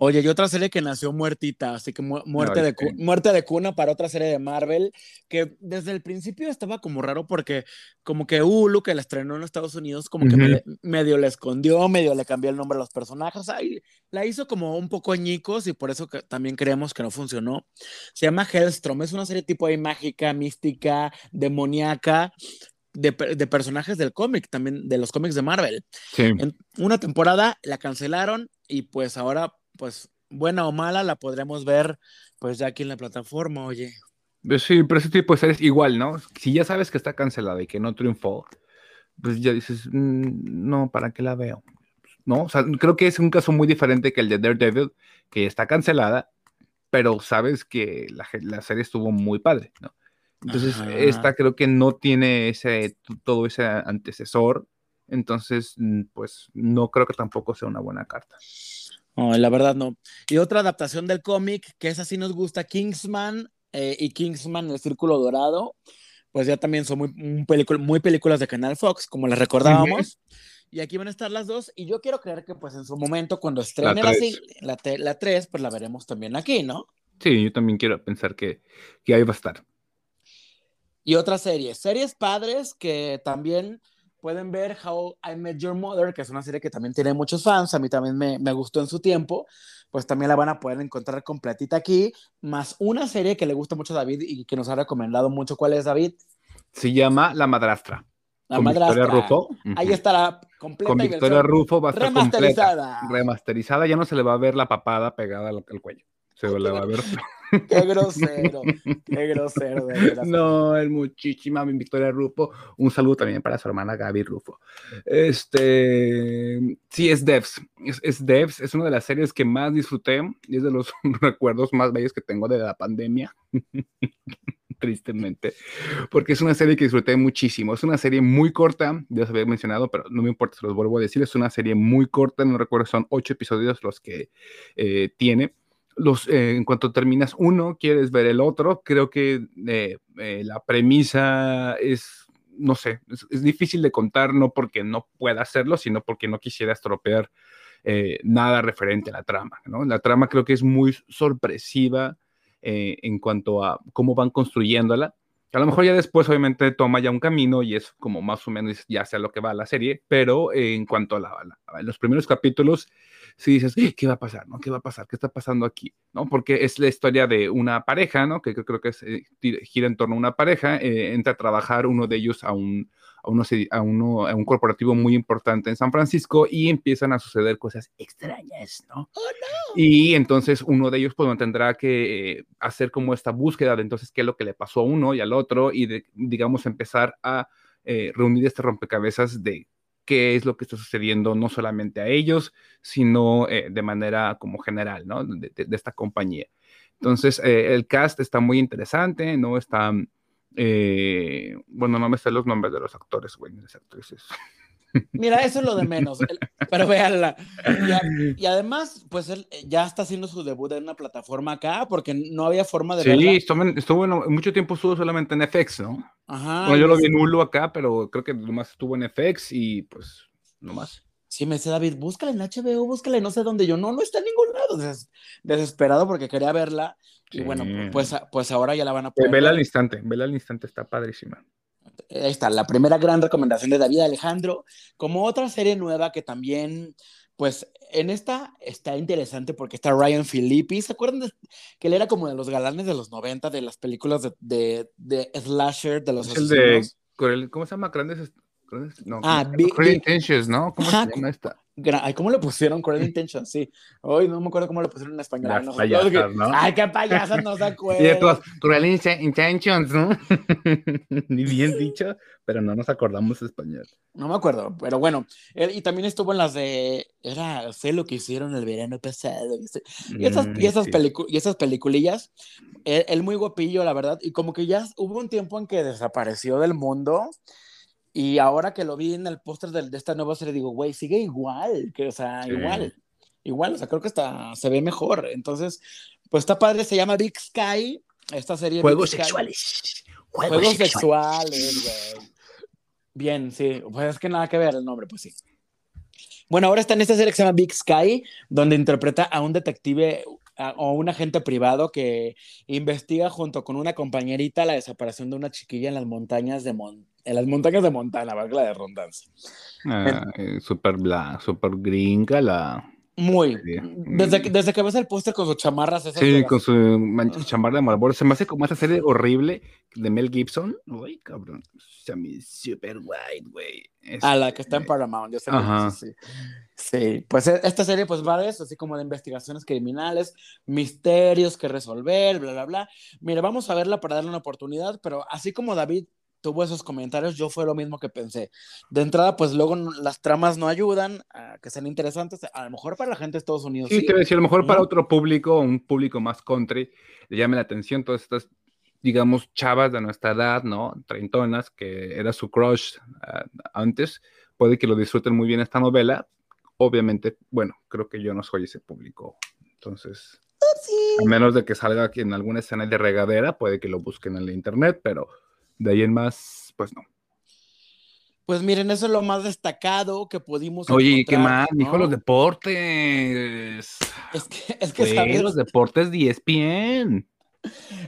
Oye, y otra serie que nació muertita, así que muerte, de, muerte de cuna para otra serie de Marvel, que desde el principio estaba como raro porque como que Hulu, que la estrenó en Estados Unidos, como que medio le escondió, medio le cambió el nombre a los personajes, ahí la hizo como un poco añicos y por eso también creemos que no funcionó. Se llama Hellstrom, es una serie tipo ahí mágica, mística, demoníaca, de, de, personajes del cómic, también de los cómics de Marvel. Sí. En una temporada la cancelaron y pues ahora pues buena o mala la podremos ver pues ya aquí en la plataforma, oye. Pues sí, pero ese tipo de series igual, ¿no? Si ya sabes que está cancelada y que no triunfó, pues ya dices, mm, no, ¿para qué la veo? ¿No? O sea, creo que es un caso muy diferente que el de Daredevil, que está cancelada, pero sabes que la, la serie estuvo muy padre, ¿no? Entonces, esta creo que no tiene ese, todo ese antecesor, entonces, mm, pues no creo que tampoco sea una buena carta. No, la verdad no. Y otra adaptación del cómic, que es así nos gusta, Kingsman eh, y Kingsman El Círculo Dorado, pues ya también son muy, muy películas de Canal Fox, como les recordábamos. Y aquí van a estar las dos, y yo quiero creer que pues en su momento, cuando estrene la, la, la 3, pues la veremos también aquí, ¿no? Sí, yo también quiero pensar que, que ahí va a estar. Y otras series, series padres que también pueden ver How I Met Your Mother, que es una serie que también tiene muchos fans, a mí también me, me, gustó en su tiempo, pues también la van a poder encontrar completita aquí, más una serie que le gusta mucho a David y que nos ha recomendado mucho. ¿Cuál es, David? Se llama La Madrastra. La con Madrastra. Victoria Rufo. Ahí estará completa. Con Victoria Rufo va a estar remasterizada. Completa, remasterizada, ya no se le va a ver la papada pegada al, al cuello. Se le va a ver. Qué grosero, qué grosero, de. No, es muchísima Victoria Rufo. Un saludo también para su hermana Gaby Rufo. Este, sí, es Devs. Es, es Devs, es una de las series que más disfruté y es de los recuerdos más bellos que tengo de la pandemia. Tristemente, porque es una serie que disfruté muchísimo. Es una serie muy corta, ya se había mencionado, pero no me importa, se los vuelvo a decir. Es una serie muy corta, no recuerdo, son ocho episodios los que eh, tiene los, eh, en cuanto terminas uno, quieres ver el otro. Creo que eh, eh, la premisa es, no sé, es, difícil de contar, no porque no pueda hacerlo, sino porque no quisiera estropear nada referente a la trama. La trama creo que es muy sorpresiva en cuanto a cómo van construyéndola. A lo mejor ya después, obviamente, toma ya un camino y es como más o menos ya sea lo que va a la serie, pero en cuanto a, la, los primeros capítulos, si dices, ¿qué va a pasar? ¿no? ¿Qué va a pasar? ¿Qué está pasando aquí? ¿no? Porque es la historia de una pareja, ¿no? Que, creo que es, eh, gira en torno a una pareja, eh, entra a trabajar uno de ellos a un, a, uno, a, uno, a un corporativo muy importante en San Francisco y empiezan a suceder cosas extrañas, ¿no? Oh, no. Y entonces uno de ellos pues tendrá que eh, hacer como esta búsqueda de entonces qué es lo que le pasó a uno y al otro y de, digamos empezar a reunir este rompecabezas de qué es lo que está sucediendo no solamente a ellos, sino eh, de manera como general, ¿no? De, esta compañía. Entonces, eh, el cast está muy interesante, ¿no? Está, eh, bueno, no me sé los nombres de los actores, güey, las actrices. Mira, eso es lo de menos, pero véanla. Y, además, pues él ya está haciendo su debut en una plataforma acá, porque no había forma de sí, verla. Estuvo, estuvo mucho tiempo estuvo solamente en FX, ¿no? Ajá. Bueno, yo lo vi en Hulu acá, pero creo que nomás estuvo en FX y pues nomás. Sí, me dice David, búscala en HBO, búscala no sé dónde. Yo, no, no está en ningún lado. desesperado porque quería verla. Y bueno, pues, pues ahora ya la van a poner. Vela al instante, vela al instante, está padrísima. Ahí está, la primera gran recomendación de David Alejandro. Como otra serie nueva que también, pues en esta está interesante porque está Ryan Phillippe. ¿Se acuerdan que él era como de los galanes de los 90 de las películas de, de, de Slasher de los el de, ¿Cómo se llama? Grandes. No, ah, Intentions, ¿no? ¿Cómo se llama esta? Ay, ¿cómo le pusieron Cruel Intentions? Sí. Hoy no me acuerdo cómo lo pusieron en español. no, payasas, ¿no? Ay, qué payasas no se acuerdan. Cruel Intentions, ¿no? Ni bien dicho, pero no nos acordamos español. No me acuerdo, pero bueno. y también estuvo en las de. Era, sé lo que hicieron el verano pasado. Y esas, y esas, mm, y esas peliculillas. él muy guapillo, la verdad. Y como que ya hubo un tiempo en que desapareció del mundo. Y ahora que lo vi en el póster de, de, esta nueva serie, digo, güey, sigue igual, que, o sea, igual, igual, o sea, creo que está, se ve mejor. Entonces, pues está padre, se llama Big Sky, esta serie. Juegos sexuales. Juegos, sexuales, güey. Bien, sí, pues es que nada que ver el nombre, pues sí. Bueno, ahora está en esta serie que se llama Big Sky, donde interpreta a un detective o un agente privado que investiga junto con una compañerita la desaparición de una chiquilla en las montañas de Mon en las montañas de Montana, valga la de redundancia. Ah, eh, super bla, super gringa la. Muy. Desde que, desde que ves el póster con sus chamarras. Esas sí, con su chamarra de Marlboro. Se me hace como esa serie horrible de Mel Gibson. Uy, cabrón. Super white, güey. A la que está en Paramount. Yo sé Ajá. sí. Sí, pues e, esta serie pues va de eso, así como de investigaciones criminales, misterios que resolver, bla, bla, bla. Mire, vamos a verla para darle una oportunidad, pero así como David tuvo esos comentarios, yo fue lo mismo que pensé. De entrada, pues luego las tramas no ayudan a que sean interesantes. A lo mejor para la gente de Estados Unidos. Sí, te decía, a lo mejor para otro público, un público más country, le llame la atención todas estas, digamos, chavas de nuestra edad, ¿no? Treintonas, que era su crush ah, antes. Puede que lo disfruten muy bien esta novela. Obviamente, bueno, creo que yo no soy ese público. Entonces, a menos de que salga aquí en alguna escena de regadera, puede que lo busquen en la internet, pero de ahí en más, pues no. Pues miren, eso es lo más destacado que pudimos. Oye, ¿qué más? Dijo los deportes. Es que, es que los deportes 10 bien.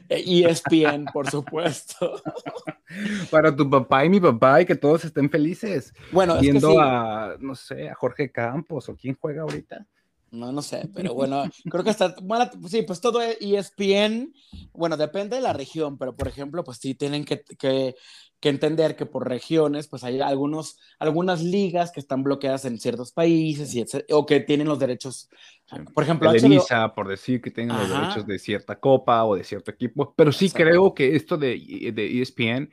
ESPN, por supuesto. Para tu papá y mi papá y que todos estén felices. Bueno, Viendo es que sí. a, no sé, a Jorge Campos o quién juega ahorita. No, no sé, pero bueno, creo que está, bueno, sí, pues todo ESPN, bueno, depende de la región, pero por ejemplo, pues sí tienen que, que, que entender que por regiones, pues hay algunos, algunas ligas que están bloqueadas en ciertos países y etc- o que tienen los derechos, por ejemplo, HBO, Televisa, por decir que tengan los derechos de cierta copa o de cierto equipo. Pero sí creo que esto de, de E ESPN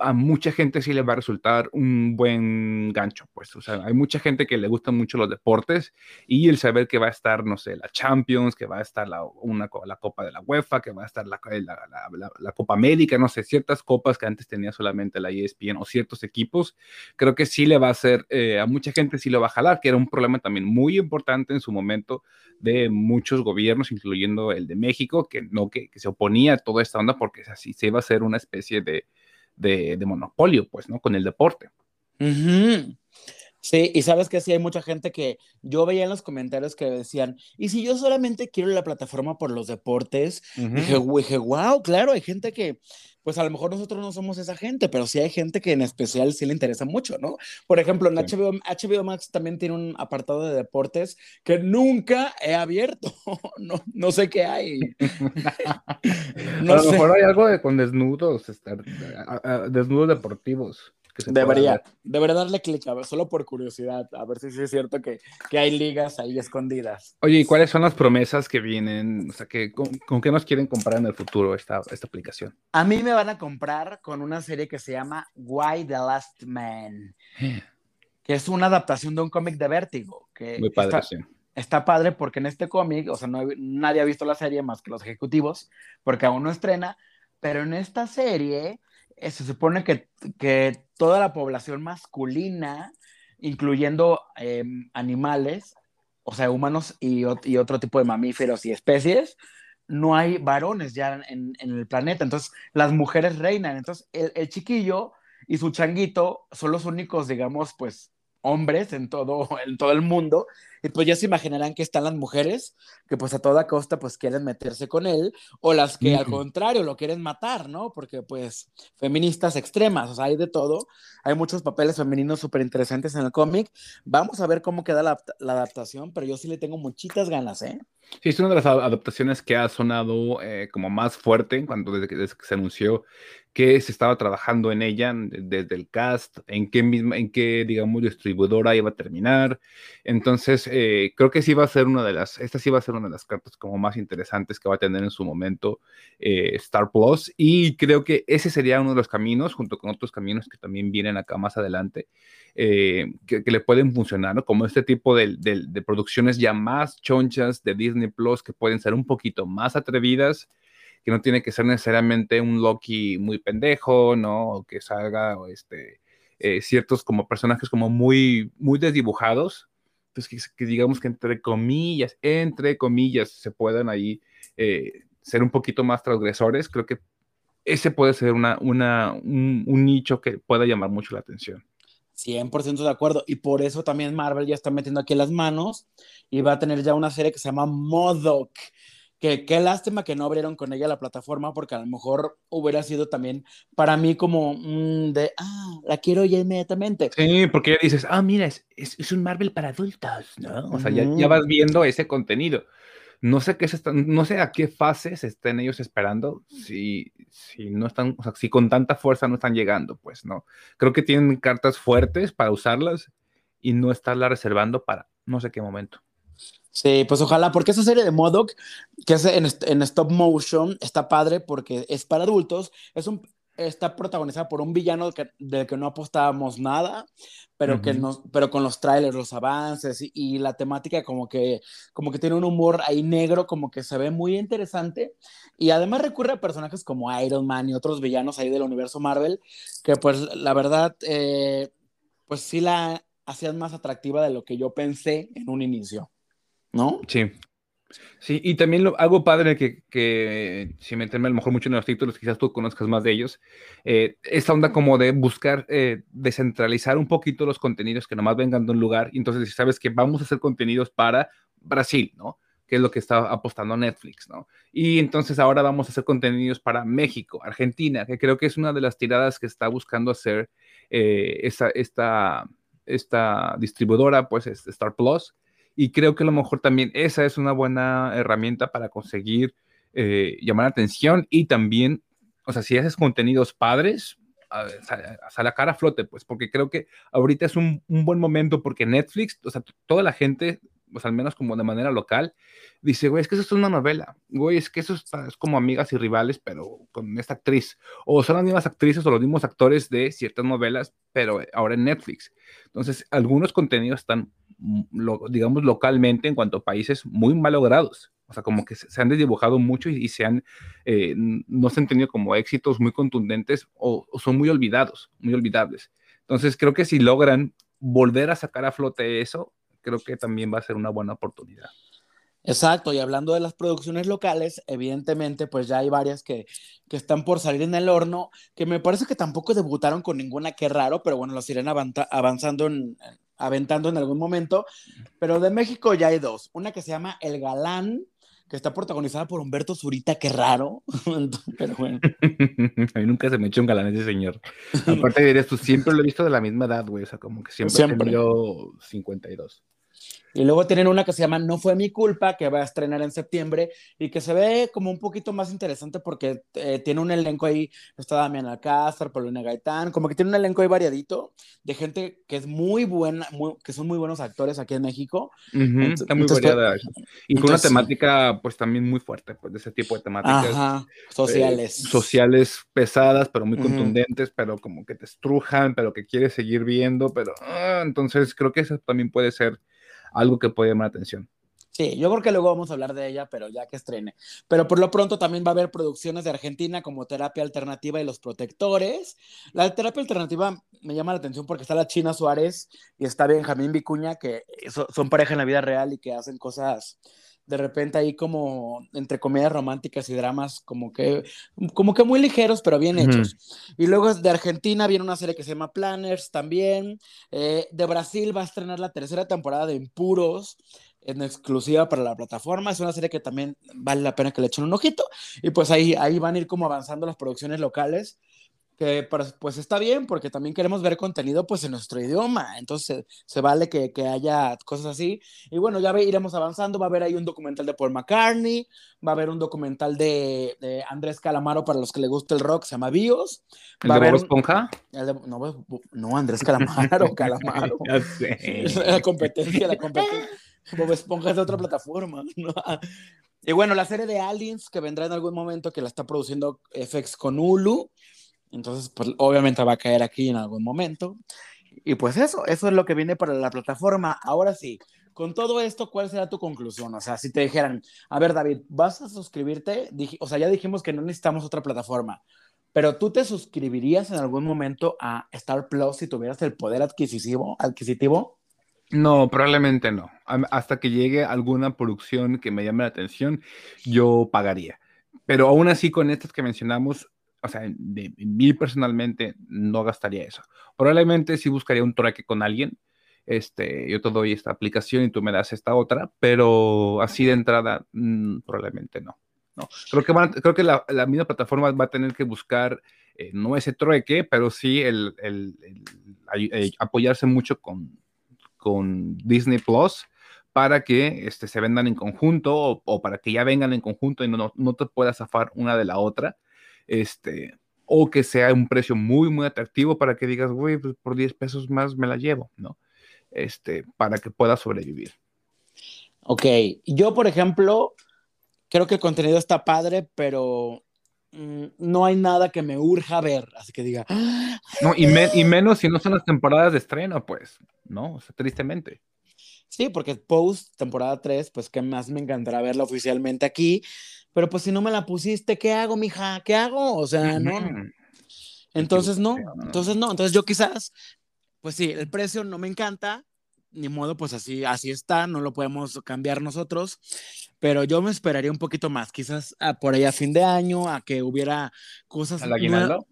a mucha gente sí le va a resultar un buen gancho, pues, o sea, hay mucha gente que le gustan mucho los deportes y el saber que va a estar, no sé, la Champions, que va a estar la, una, la Copa de la UEFA, que va a estar la, la, la- Copa América, no sé, ciertas copas que antes tenía solamente la ESPN o ciertos equipos, creo que sí le va a hacer, eh, a mucha gente sí lo va a jalar, que era un problema también muy importante en su momento de muchos gobiernos, incluyendo el de México, que no, que se oponía a toda esta onda porque así se iba a hacer una especie de, de, de monopolio, pues, ¿no? Con el deporte. Sí, y sabes que sí hay mucha gente que yo veía en los comentarios que decían, ¿y si yo solamente quiero la plataforma por los deportes? Dije, "Güey, dije, wow, claro, hay gente que, pues a lo mejor nosotros no somos esa gente, pero sí hay gente que en especial sí le interesa mucho, ¿no? Por ejemplo, en Sí. HBO, HBO Max también tiene un apartado de deportes que nunca he abierto. No, no sé qué hay. a lo sé. mejor hay algo de, con desnudos, estar, a- a- desnudos deportivos. Que se Debería, ver. debería darle clic, solo por curiosidad, a ver si sí es cierto que, que hay ligas ahí escondidas. Oye, ¿y cuáles son las promesas que vienen? O sea, que, ¿con, con qué nos quieren comprar en el futuro esta, esta aplicación? A mí me van a comprar con una serie que se llama Why the Last Man, que es una adaptación de un cómic de Vértigo. Que Muy padre, está, sí. está padre porque en este cómic, o sea, no, nadie ha visto la serie más que los ejecutivos, porque aún no estrena, pero en esta serie se supone que, que toda la población masculina, incluyendo eh, animales, o sea, humanos y, ot- y otro tipo de mamíferos y especies, no hay varones ya en, en el planeta. Entonces, las mujeres reinan. Entonces, el chiquillo y su changuito son los únicos, digamos, pues, hombres en todo, en todo el mundo. Y pues ya se imaginarán que están las mujeres que pues a toda costa pues quieren meterse con él o las que al contrario lo quieren matar, ¿no? Porque pues feministas extremas, o sea, hay de todo. Hay muchos papeles femeninos súper interesantes en el cómic. Vamos a ver cómo queda la, la adaptación, pero yo sí le tengo muchitas ganas, ¿eh? Sí, es una de las adaptaciones que ha sonado eh, como más fuerte cuando desde que, desde que se anunció que se estaba trabajando en ella de- desde el cast, en qué misma, en digamos distribuidora iba a terminar. Entonces eh, creo que sí va a ser una de las, esta sí va a ser una de las cartas como más interesantes que va a tener en su momento eh, Star Plus y creo que ese sería uno de los caminos junto con otros caminos que también vienen acá más adelante eh, que, le pueden funcionar. Como este tipo de, de- de producciones ya más chonchas de Disney Plus que pueden ser un poquito más atrevidas, que no tiene que ser necesariamente un Loki muy pendejo, ¿no? O que salga o este, eh, ciertos como personajes como muy, muy desdibujados, pues que, digamos que entre comillas, entre comillas, se puedan ahí eh, ser un poquito más transgresores, creo que ese puede ser una, una, un, un nicho que pueda llamar mucho la atención. 100% de acuerdo. Y por eso también Marvel ya está metiendo aquí las manos y va a tener ya una serie que se llama Modoc. Que qué lástima que no abrieron con ella la plataforma porque a lo mejor hubiera sido también para mí como mm, de, ah, la quiero ya inmediatamente. Sí, porque ya dices, ah, mira, es, es, es un Marvel para adultos, ¿no? O sea, ya, ya vas viendo ese contenido. No sé qué se están, no sé a qué fases estén ellos esperando, si, si no están, o sea, si con tanta fuerza no están llegando, pues, ¿no? Creo que tienen cartas fuertes para usarlas y no estarlas reservando para no sé qué momento. Sí, pues ojalá, porque esa serie de Modoc, que es en, en stop motion, está padre porque es para adultos, es un, está protagonizada por un villano que, del que no apostábamos nada, pero, que Ujú. nos, pero con los trailers, los avances y, y la temática como que, como que tiene un humor ahí negro, como que se ve muy interesante. Y además recurre a personajes como Iron Man y otros villanos ahí del universo Marvel, que pues la verdad, eh, pues sí la hacían más atractiva de lo que yo pensé en un inicio. ¿No? Sí. Sí, y también lo, algo padre que, que, sin meterme a lo mejor mucho en los títulos, quizás tú conozcas más de ellos, eh, esta onda como de buscar eh, descentralizar un poquito los contenidos que nomás vengan de un lugar, y entonces si sabes que vamos a hacer contenidos para Brasil, ¿no? que es lo que está apostando Netflix, ¿no? Y entonces ahora vamos a hacer contenidos para México, Argentina, que creo que es una de las tiradas que está buscando hacer eh, esta, esta, esta distribuidora, pues es Star Plus. Y creo que a lo mejor también esa es una buena herramienta para conseguir eh, llamar la atención y también, o sea, si haces contenidos padres, a, la cara flote, pues, porque creo que ahorita es un, un, buen momento porque Netflix, o sea, toda la gente, pues al menos como de manera local, dice, güey, es que eso es una novela, güey, es que eso es, es como amigas y rivales, pero con esta actriz, o son las mismas actrices o los mismos actores de ciertas novelas, pero ahora en Netflix. Entonces, algunos contenidos están, mm, lo, digamos, localmente en cuanto a países muy mal logrados. O sea, como que se han desdibujado mucho y, se han, eh, no se han tenido como éxitos muy contundentes o, son muy olvidados, muy olvidables. Entonces, creo que si logran volver a sacar a flote eso, creo que también va a ser una buena oportunidad. Exacto, y hablando de las producciones locales, evidentemente, pues ya hay varias que, que, están por salir en el horno, que me parece que tampoco debutaron con ninguna, qué raro, pero bueno, los irán avanzando en, aventando en algún momento. Pero de México ya hay dos, una que se llama El Galán, que está protagonizada por Humberto Zurita, qué raro, pero bueno. a mí nunca se me echó un galán ese señor. Aparte dirías, tú siempre lo he visto de la misma edad, güey, o sea, como que siempre, siempre. 52. Y luego tienen una que se llama No fue mi culpa, que va a estrenar en septiembre y que se ve como un poquito más interesante porque eh, tiene un elenco ahí, está Damián Alcázar, Paulina Gaitán, como que tiene un elenco ahí variadito de gente que es muy buena, que son muy buenos actores aquí en México. está muy variada. y con una temática pues también muy fuerte, pues de ese tipo de temáticas. sociales. Eh, sociales pesadas, pero muy contundentes, pero como que te estrujan, pero que quieres seguir viendo, pero ah, entonces creo que eso también puede ser algo que puede llamar la atención. Sí, yo creo que luego vamos a hablar de ella, pero ya que estrene. Pero por lo pronto también va a haber producciones de Argentina como Terapia Alternativa y Los Protectores. La terapia alternativa me llama la atención porque está la China Suárez y está Benjamín Vicuña, que son pareja en la vida real y que hacen cosas de repente ahí como entre comedias románticas y dramas como que como que muy ligeros pero bien hechos. Y luego de Argentina viene una serie que se llama Planners también eh, de Brasil va a estrenar la tercera temporada de Impuros en exclusiva para la plataforma. Es una serie que también vale la pena que le echen un ojito. Y pues ahí ahí van a ir como avanzando las producciones locales que pues está bien porque también queremos ver contenido pues en nuestro idioma, entonces se vale que, que, haya cosas así. Y bueno, ya ve, iremos avanzando, va a haber ahí un documental de Paul McCartney, va a haber un documental de, de Andrés Calamaro para los que le gusta el rock, se llama Bios. ¿El de Bob Esponja? no, no, Andrés Calamaro, Calamaro. La competencia, la competencia. Bob Esponja es de otra plataforma. Y bueno, la serie de Aliens que vendrá en algún momento, que la está produciendo FX con Hulu. Entonces, pues obviamente va a caer aquí en algún momento. Y pues eso, eso es lo que viene para la plataforma. Ahora sí, con todo esto, ¿cuál será tu conclusión? O sea, si te dijeran, a ver, David, ¿vas a suscribirte? o sea, ya dijimos que no necesitamos otra plataforma, pero tú te suscribirías en algún momento a Star Plus si tuvieras el poder adquisitivo? adquisitivo? No, probablemente no. Hasta que llegue alguna producción que me llame la atención, yo pagaría. Pero aún así, con estas que mencionamos, o sea, de, mí personalmente no gastaría eso. Probablemente sí buscaría un trueque con alguien. Este, yo te doy esta aplicación y tú me das esta otra, pero así de entrada, mm, probablemente no. no. Creo que, creo que la, la, misma plataforma va a tener que buscar eh, no ese trueque, pero sí el, el, el, apoyarse mucho con, con Disney Plus para que este, se vendan en conjunto o, o, para que ya vengan en conjunto y no, no te puedas zafar una de la otra este, o que sea un precio muy, muy atractivo para que digas, güey, pues por 10 pesos más me la llevo, ¿no? Este, para que pueda sobrevivir. Ok, yo, por ejemplo, creo que el contenido está padre, pero mm, no hay nada que me urja ver, así que diga. No, y, y, menos si no son las temporadas de estreno, pues, ¿no? O sea, tristemente. Sí, porque post temporada 3, pues que más me encantará verla oficialmente aquí pero pues si no me la pusiste, ¿qué hago, mija? ¿Qué hago? O sea, no. Entonces no, entonces no, entonces yo quizás, pues sí, el precio no me encanta, ni modo, pues así, así está, no lo podemos cambiar nosotros, pero yo me esperaría un poquito más, quizás a, por ahí a fin de año, a que hubiera cosas. ¿Al aguinaldo?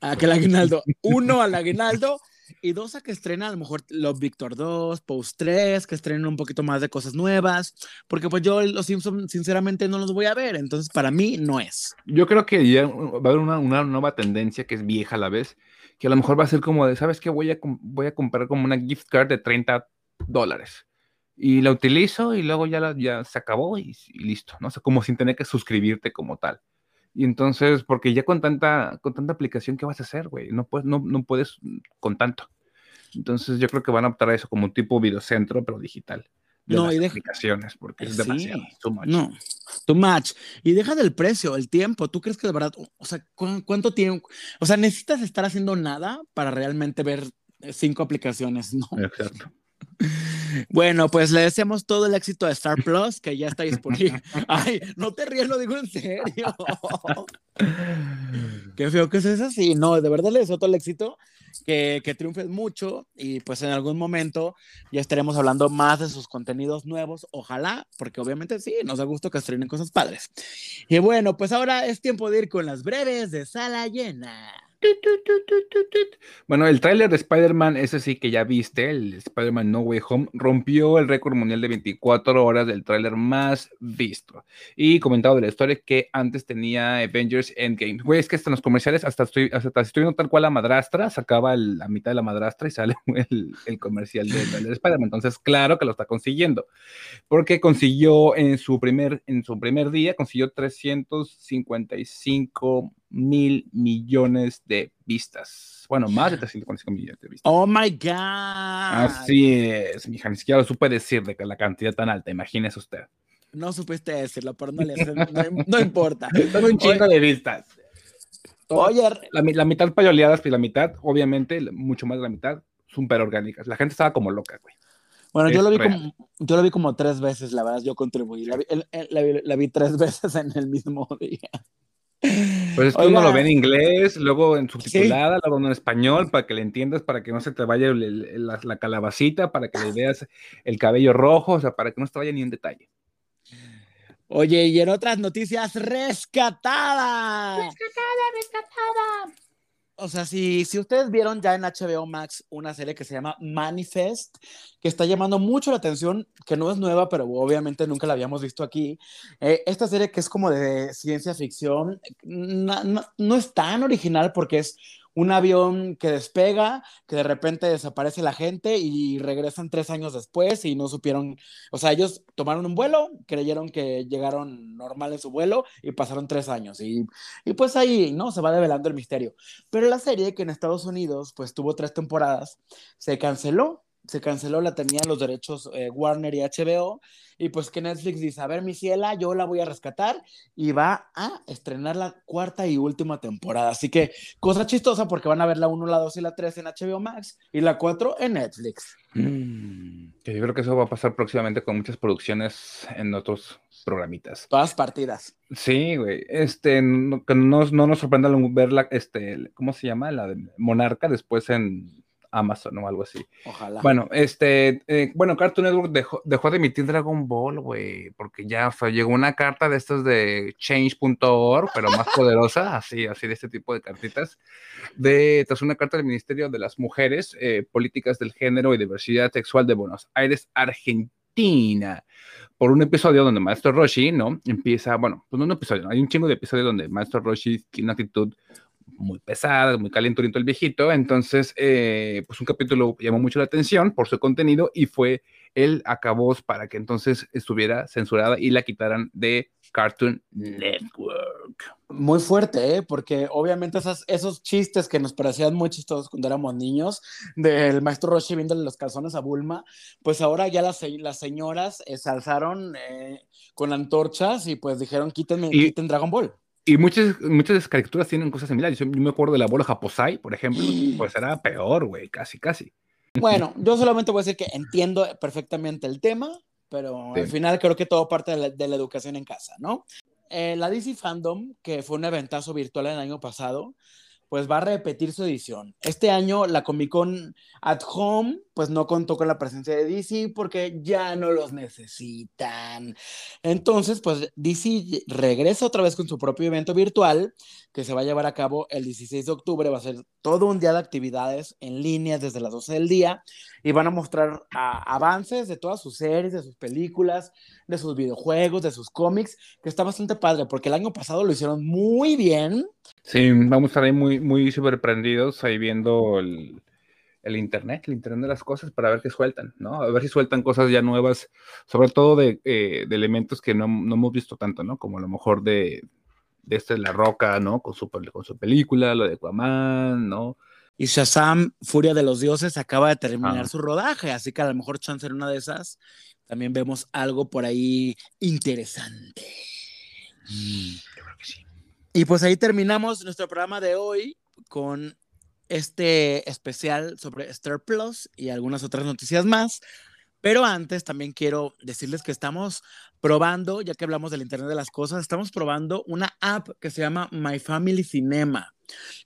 A que el aguinaldo, uno al aguinaldo y dos a que estrena a lo mejor Love Victor 2, Post 3, que estrenen un poquito más de cosas nuevas, porque pues yo los Simpsons sinceramente no los voy a ver, entonces para mí no es. Yo creo que ya va a haber una, una nueva tendencia que es vieja a la vez, que a lo mejor va a ser como de, ¿sabes qué? Voy a, voy a comprar como una gift card de 30 dólares. Y la utilizo y luego ya, ya se acabó y, y listo, ¿no? O sea, como sin tener que suscribirte como tal. Y entonces, porque ya con tanta, con tanta aplicación, ¿qué vas a hacer, güey? No puedes, no, no puedes con tanto. Entonces, yo creo que van a optar a eso como un tipo videocentro, pero digital. De No, las y deja- aplicaciones, porque es Sí, demasiado. too much. No, too much. Y deja del precio, el tiempo. ¿Tú crees que de verdad, o sea, ¿cu- cuánto tiempo? O sea, necesitas estar haciendo nada para realmente ver cinco aplicaciones, ¿no? Exacto. Bueno, pues le deseamos todo el éxito a Star Plus, que ya está disponible. Ay, no te ríes, lo digo en serio. Qué feo que seas así. No, de verdad le deseo todo el éxito, que, que triunfes mucho y pues en algún momento ya estaremos hablando más de sus contenidos nuevos, ojalá, porque obviamente sí, nos da gusto que estrenen cosas padres. Y bueno, pues ahora es tiempo de ir con las breves de sala llena. Bueno, el tráiler de Spider-Man, ese sí que ya viste, el Spider-Man No Way Home, rompió el récord mundial de 24 horas del tráiler más visto. Y comentado de la historia que antes tenía Avengers Endgame. Güey, es que hasta en los comerciales, hasta estoy, hasta estoy viendo tal cual la madrastra, sacaba el- la mitad de la madrastra y sale el, el comercial del tráiler de Spider-Man. Entonces, claro que lo está consiguiendo. Porque consiguió en su primer, en su primer día, consiguió 355 mil millones de vistas. Bueno, más de 345 millones de vistas. Oh my God. Así es, mija, ni siquiera lo supe decir de que la cantidad tan alta, imagínese usted. No supiste decirlo, pero no, le, no, no importa. Son un chingo Oye- de vistas. Oye, La, mi- la mitad payoleadas y la mitad, obviamente, mucho más de la mitad, súper orgánicas. La gente estaba como loca, güey. Bueno, yo lo, vi real. como, yo lo vi como tres veces, la verdad, yo contribuí. La vi, la la vi tres veces en el mismo día. Pues es que uno lo ve en inglés, luego en subtitulada, luego en español, para que le entiendas, para que no se te vaya el- el- la, la calabacita, para que le veas el cabello rojo, o sea, para que no se te vaya ni un detalle. Oye, y en otras noticias, rescatada. O sea, si, si ustedes vieron ya en HBO Max una serie que se llama Manifest, que está llamando mucho la atención, que no es nueva, pero obviamente nunca la habíamos visto aquí. Eh, esta serie que es como de ciencia ficción, no, no- no es tan original porque es un avión que despega, que de repente desaparece la gente y regresan tres años después y no supieron, o sea, ellos tomaron un vuelo, creyeron que llegaron normal en su vuelo y pasaron tres años y, y pues ahí, ¿no? Se va develando el misterio. Pero la serie que en Estados Unidos pues tuvo tres temporadas, se canceló, se canceló, la tenían los derechos eh, Warner y HBO y pues que Netflix dice, a ver mi ciela, yo la voy a rescatar y va a estrenar la cuarta y última temporada. Así que cosa chistosa porque van a ver la 1, la 2 y la 3 en HBO Max y la 4 en Netflix. Mm, que yo creo que eso va a pasar próximamente con muchas producciones en otros programitas. Todas partidas. Sí, güey. Este, no, que no, no nos sorprenda verla, este, ¿cómo se llama? La de Monarca después en Amazon o algo así. Ojalá. Bueno, este, eh, bueno, Cartoon Network dejó, dejó de emitir Dragon Ball, güey, porque ya sea, llegó una carta de estas de change.org, pero más poderosa, así, así de este tipo de cartitas, de, tras una carta del Ministerio de las Mujeres, eh, Políticas del Género y Diversidad Sexual de Buenos Aires, Argentina, por un episodio donde Maestro Roshi, ¿no? Empieza, bueno, pues no un episodio, hay un chingo de episodios donde Maestro Roshi tiene una actitud muy pesada, muy calenturito el viejito. Entonces, eh, pues un capítulo llamó mucho la atención por su contenido y fue el acabó para que entonces estuviera censurada y la quitaran de Cartoon Network. Muy fuerte, ¿eh? porque obviamente esas, esos chistes que nos parecían muy chistosos cuando éramos niños, del maestro Roshi viéndole los calzones a Bulma, pues ahora ya las, las señoras eh, se alzaron eh, con antorchas y pues dijeron quítenme, Y- quiten Dragon Ball. Y muchas, muchas caricaturas tienen cosas similares. Yo, yo me acuerdo del abuelo Japosai, por ejemplo, pues era peor, güey, casi, casi. Bueno, yo solamente voy a decir que entiendo perfectamente el tema, pero Sí. al final creo que todo parte de la, de la educación en casa, ¿no? Eh, la DC Fandom, que fue un eventazo virtual el año pasado, pues va a repetir su edición. Este año la Comic Con at Home pues no contó con la presencia de DC porque ya no los necesitan. Entonces, pues DC regresa otra vez con su propio evento virtual que se va a llevar a cabo el 16 de octubre. Va a ser todo un día de actividades en línea desde las 12 del día y van a mostrar avances de todas sus series, de sus películas, de sus videojuegos, de sus cómics, que está bastante padre porque el año pasado lo hicieron muy bien. Sí, vamos a estar ahí muy, muy sorprendidos ahí viendo el el Internet, el Internet de las cosas, para ver qué sueltan, ¿no? A ver si sueltan cosas ya nuevas, sobre todo de, eh, elementos que no, hemos visto tanto, ¿no? Como a lo mejor de, de este La Roca, ¿no? Con su, con su película, lo de Aquaman, ¿no? Y Shazam, Furia de los Dioses, acaba de terminar su rodaje, así que a lo mejor chance en una de esas también vemos algo por ahí interesante. Mm, yo creo que sí. Y pues ahí terminamos nuestro programa de hoy con este especial sobre Star Plus y algunas otras noticias más. Pero antes también quiero decirles que estamos probando, ya que hablamos del Internet de las Cosas, estamos probando una app que se llama My Family Cinema,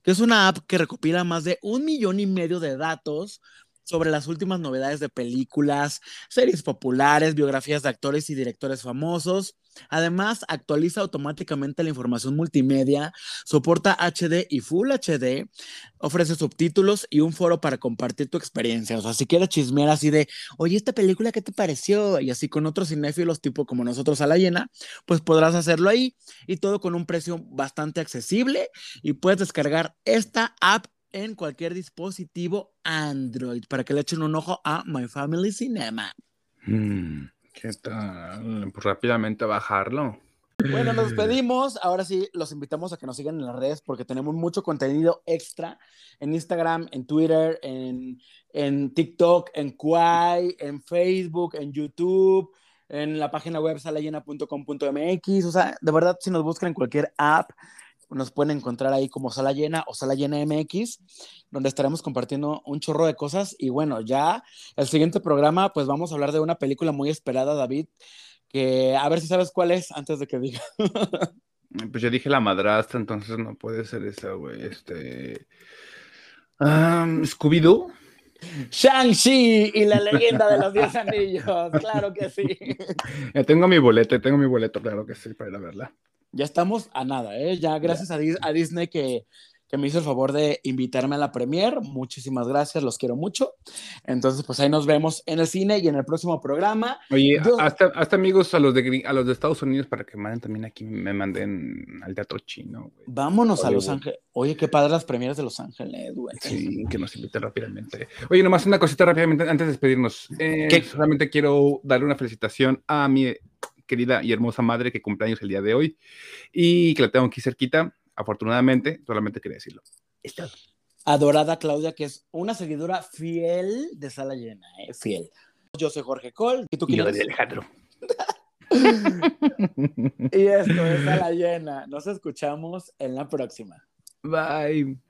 que es una app que recopila más de un millón y medio de datos sobre las últimas novedades de películas, series populares, biografías de actores y directores famosos, Además, actualiza automáticamente la información multimedia, soporta HD y Full HD, ofrece subtítulos y un foro para compartir tu experiencia. O sea, si quieres chismear así de, oye, esta película, ¿qué te pareció? Y así con otros cinéfilos tipo como nosotros a la llena, pues podrás hacerlo ahí y todo con un precio bastante accesible y puedes descargar esta app en cualquier dispositivo Android para que le echen un ojo a My Family Cinema. Mm. ¿Qué tal? Pues rápidamente bajarlo. Bueno, nos despedimos. Ahora sí, los invitamos a que nos sigan en las redes porque tenemos mucho contenido extra en Instagram, en Twitter, en, en TikTok, en Kwai, en Facebook, en YouTube, en la página web salayena.com.mx. O sea, de verdad, si nos buscan en cualquier app, nos pueden encontrar ahí como Sala Llena o Sala Llena MX, donde estaremos compartiendo un chorro de cosas. Y bueno, ya el siguiente programa, pues vamos a hablar de una película muy esperada, David, que a ver si sabes cuál es antes de que diga. pues yo dije la madrastra, entonces no puede ser esa, güey. Este. Scooby-Doo. Shang-Chi y la leyenda de los diez anillos, claro que sí. tengo mi boleto, tengo mi boleto, claro que sí, para ir a verla ya estamos a nada, ¿eh? Ya gracias a, Disney que, me hizo el favor de invitarme a la premier. Muchísimas gracias, los quiero mucho. Entonces, pues ahí nos vemos en el cine y en el próximo programa. Oye, hasta, hasta, amigos a los, de, a los de Estados Unidos para que manden también aquí, me manden al teatro chino. Vámonos a Los Ángeles. Oye, qué padre las premieres de Los Ángeles, güey. Sí, que nos inviten rápidamente. Oye, nomás una cosita rápidamente antes de despedirnos. Eh, solamente quiero darle una felicitación a mi querida y hermosa madre que cumpleaños el día de hoy y que la tengo aquí cerquita, afortunadamente, solamente quería decirlo. Adorada Claudia, que es una seguidora fiel de Sala Llena, ¿eh? fiel. Yo soy Jorge Cole. ¿Y tú quién eres? Alejandro. y esto es Sala Llena. Nos escuchamos en la próxima. Bye.